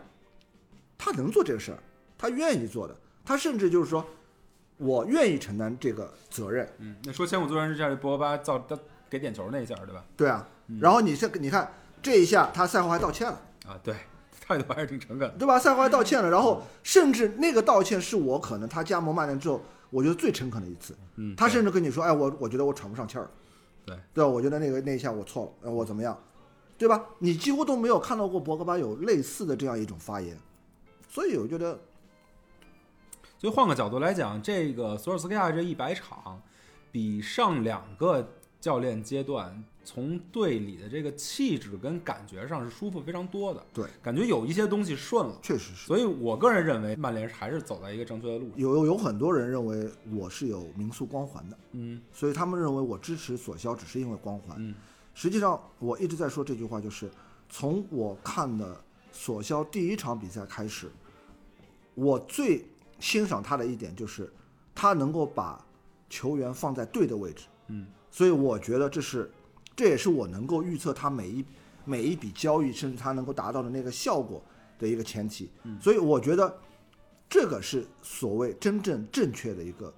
他能做这个事儿，他愿意做的，他甚至就是说，我愿意承担这个责任，嗯，那说千古罪人是这样，博格巴造他给点球那一下，对吧？对啊。然后你这你看这一下，他赛后还道歉了，啊，对，态度还是挺诚恳的。对吧？赛后还道歉了，然后甚至那个道歉是我可能他加盟曼联之后，我觉得最诚恳的一次。嗯，他甚至跟你说，哎，我我觉得我喘不上气儿，对对吧？我觉得那个那一下我错了，呃我怎么样，对吧？你几乎都没有看到过博格巴有类似的这样一种发言，所以我觉得，所以换个角度来讲，这个索尔斯克亚这一百场，比上两个教练阶段从队里的这个气质跟感觉上是舒服非常多的。对，感觉有一些东西顺了。确实是所以我个人认为，曼联还是走在一个正确的路上。有有很多人认为我是有民宿光环的，嗯所以他们认为我支持索肖只是因为光环。嗯实际上，我一直在说这句话，就是从我看的索肖第一场比赛开始，我最欣赏他的一点就是他能够把球员放在对的位置。嗯，所以我觉得这是，这也是我能够预测他每一每一笔交易，甚至他能够达到的那个效果的一个前提。嗯所以我觉得这个是所谓真正正确的一个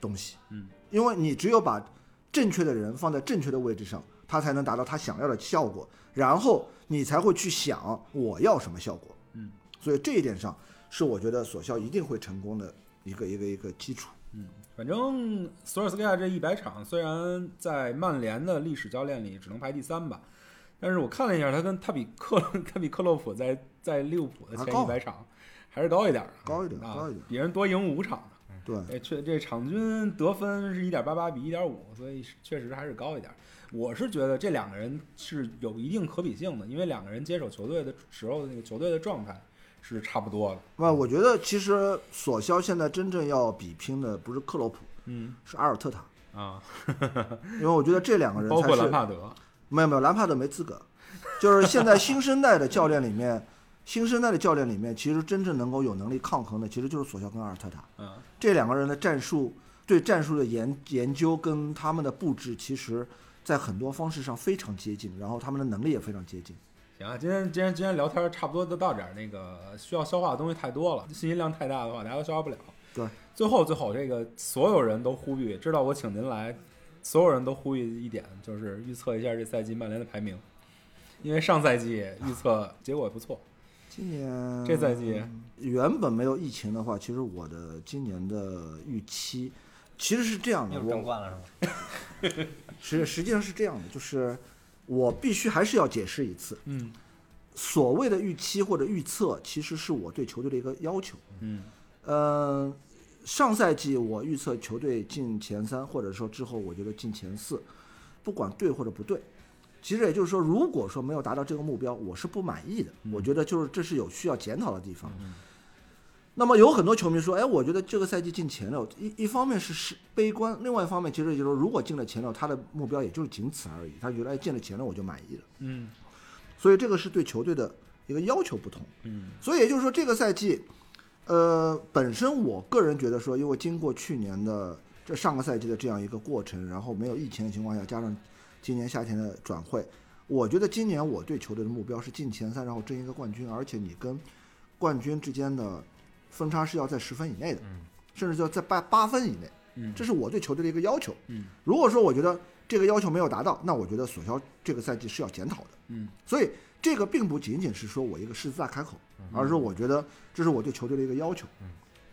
东西。嗯，因为你只有把正确的人放在正确的位置上，他才能达到他想要的效果，然后你才会去想我要什么效果。嗯，所以这一点上是我觉得索肖一定会成功的一个一个一个基础。嗯，反正索尔斯克亚这一百场，虽然在曼联的历史教练里只能排第三吧，但是我看了一下，他跟他比克他比克洛普在在利物浦的前一百场还是高一点高一点啊高一点比人多赢五场呢。对，哎，确这场均得分是一点八八比一点五，所以确实还是高一点儿。我是觉得这两个人是有一定可比性的，因为两个人接手球队的时候的那个球队的状态是差不多的。那我觉得其实索肖现在真正要比拼的不是克洛普，嗯是阿尔特塔，啊，[laughs] 因为我觉得这两个人包括兰帕德，没有没有兰帕德没资格，就是现在新生代的教练里面，新生代的教练里面，其实真正能够有能力抗衡的，其实就是索肖跟阿尔特塔嗯，这两个人的战术，对战术的研研究跟他们的布置，其实在很多方式上非常接近，然后他们的能力也非常接近。行啊，今天今天今天聊天儿差不多就到这儿。那个需要消化的东西太多了，信息量太大的话，大家都消化不了。对，最后最后这个所有人都呼吁，知道我请您来，所有人都呼吁一点，就是预测一下这赛季曼联的排名，因为上赛季预测 [laughs] 结果也不错。今年这赛季原本没有疫情的话，其实我的今年的预期其实是这样的，又争我冠了是吗？[laughs] 实实际上是这样的，就是我必须还是要解释一次，嗯所谓的预期或者预测，其实是我对球队的一个要求。嗯呃，上赛季我预测球队进前三，或者说之后我觉得进前四，不管对或者不对，其实也就是说，如果说没有达到这个目标，我是不满意的。我觉得就是这是有需要检讨的地方。那么有很多球迷说，哎，我觉得这个赛季进前六，一一方面是是悲观，另外一方面其实就是说，如果进了前六，他的目标也就是仅此而已。他觉得，哎，进了前六我就满意了。嗯所以这个是对球队的一个要求不同。嗯所以也就是说，这个赛季，呃，本身我个人觉得说，因为经过去年的这上个赛季的这样一个过程，然后没有疫情的情况下，加上今年夏天的转会，我觉得今年我对球队的目标是进前三，然后争一个冠军，而且你跟冠军之间的分差是要在十分以内的，嗯甚至就在八八分以内，嗯，这是我对球队的一个要求。嗯如果说我觉得这个要求没有达到，那我觉得索肖这个赛季是要检讨的。嗯所以这个并不仅仅是说我一个狮子大开口，而是说我觉得这是我对球队的一个要求。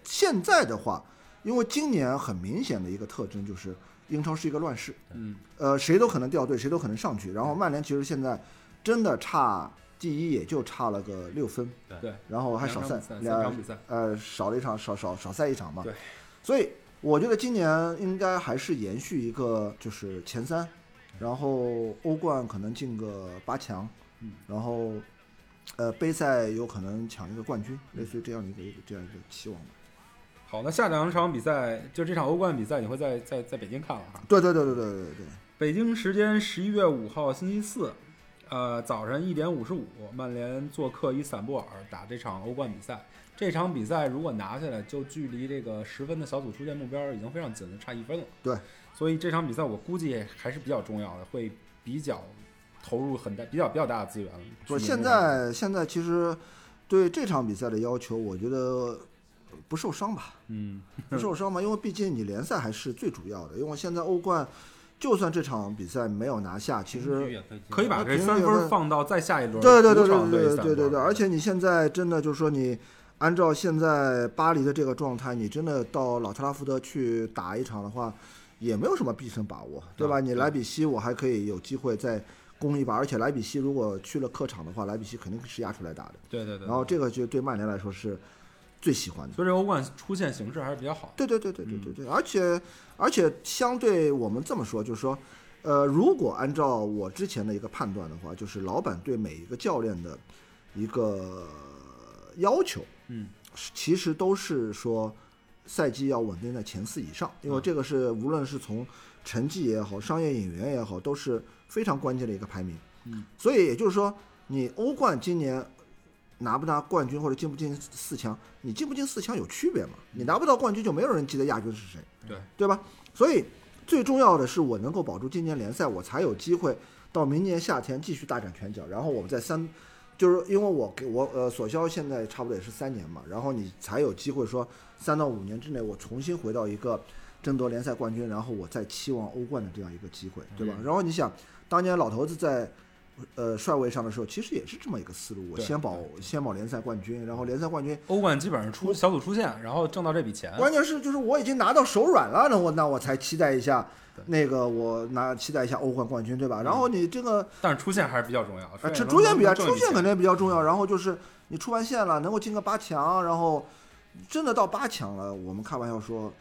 现在的话，因为今年很明显的一个特征就是英超是一个乱世，嗯呃，谁都可能掉队，谁都可能上去。然后曼联其实现在真的差第一也就差了个六分，对，然后还少赛两场比赛，呃，少了一场，少少少赛一场嘛。对，所以我觉得今年应该还是延续一个就是前三，然后欧冠可能进个八强，嗯，然后呃杯赛有可能抢一个冠军，类似于这样的一个一个这样一个期望吧。好，那下两场比赛就这场欧冠比赛，你会在在在北京看了哈？对对对对对对对对。北京时间十一月五号星期四，呃，早上一点五十五，曼联做客伊斯坦布尔打这场欧冠比赛。这场比赛如果拿下来，就距离这个十分的小组出线目标已经非常近了，差一分了。对，所以这场比赛我估计还是比较重要的，会比较投入很大、比较比较大的资源。不，去现在现在其实对这场比赛的要求，我觉得不受伤吧。嗯不受伤吧，因为毕竟你联赛还是最主要的。因为现在欧冠，就算这场比赛没有拿下，其实可以把那这三分放到再下一轮对对对对对对对对，而且你现在真的就是说你。按照现在巴黎的这个状态，你真的到老特拉福德去打一场的话，也没有什么必胜把握，对吧？你莱比锡我还可以有机会再攻一把，而且莱比锡如果去了客场的话，莱比锡肯定是压出来打的。对对对，然后这个就对曼联来说是最喜欢的。所以这欧冠出现形式还是比较好的。对对对对对对对，而且而且相对我们这么说，就是说，呃，如果按照我之前的一个判断的话，就是老板对每一个教练的一个要求，嗯，是其实都是说赛季要稳定在前四以上，因为嗯这个是无论是从成绩也好，商业引援也好，都是非常关键的一个排名。嗯，所以也就是说，你欧冠今年拿不拿冠军或者进不进四强，你进不进四强有区别吗？你拿不到冠军，就没有人记得亚军是谁，对对吧？所以最重要的是我能够保住今年联赛，我才有机会到明年夏天继续大展拳脚，然后我们在三。就是因为我给我呃索肖现在差不多也是三年嘛，然后你才有机会说三到五年之内我重新回到一个争夺联赛冠军，然后我再期望欧冠的这样一个机会，对吧？然后你想，当年老头子在呃帅位上的时候，其实也是这么一个思路，我先保先保联赛冠军，然后联赛冠军，欧冠基本上出小组出线，然后挣到这笔钱。关键是就是我已经拿到手软了，那我那我才期待一下那个我拿期待一下欧冠冠军，对吧？然后你这个。但是出线还是比较重要。啊，这能出线比较能挣一笔钱出线肯定比较重要。然后就是你出完线了，能够进个八强，然后真的到八强了，我们开玩笑说，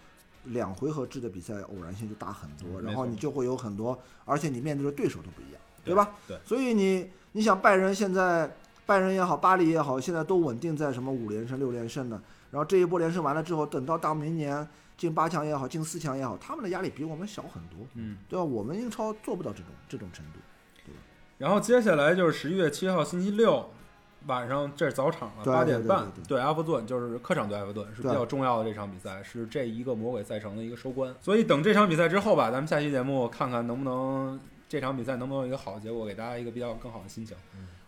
两回合制的比赛偶然性就大很多，然后你就会有很多，而且你面对的对手都不一样，对吧？对，所以你你想拜仁现在拜仁也好，巴黎也好，现在都稳定在什么五连胜、六连胜的。然后这一波连胜完了之后，等到到明年进八强也好，进四强也好，他们的压力比我们小很多，嗯，对吧？我们英超做不到这种这种程度。对吧然后接下来就是十一月七号星期六晚上，这是早场了，八点半对对对对埃弗顿，就是客场对埃弗顿是比较重要的这场比赛，是这一个魔鬼赛程的一个收官。所以等这场比赛之后吧，咱们下期节目看看能不能这场比赛能不能有一个好的结果，给大家一个比较更好的心情。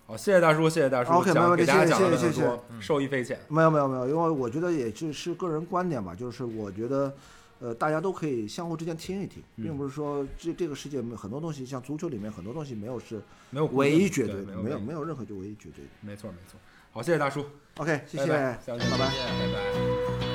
好，谢谢大叔，谢谢大叔 OK，没讲问题给大家讲了谢谢多，受益匪浅。没有没有没有，因为我觉得也就是个人观点吧，就是我觉得，呃，大家都可以相互之间听一听，嗯并不是说这这个世界很多东西，像足球里面很多东西没有是没有唯一绝对对的，没有没有任何就唯一绝对的。没错没错。好，谢谢大叔，OK，谢谢，拜拜下次见拜拜。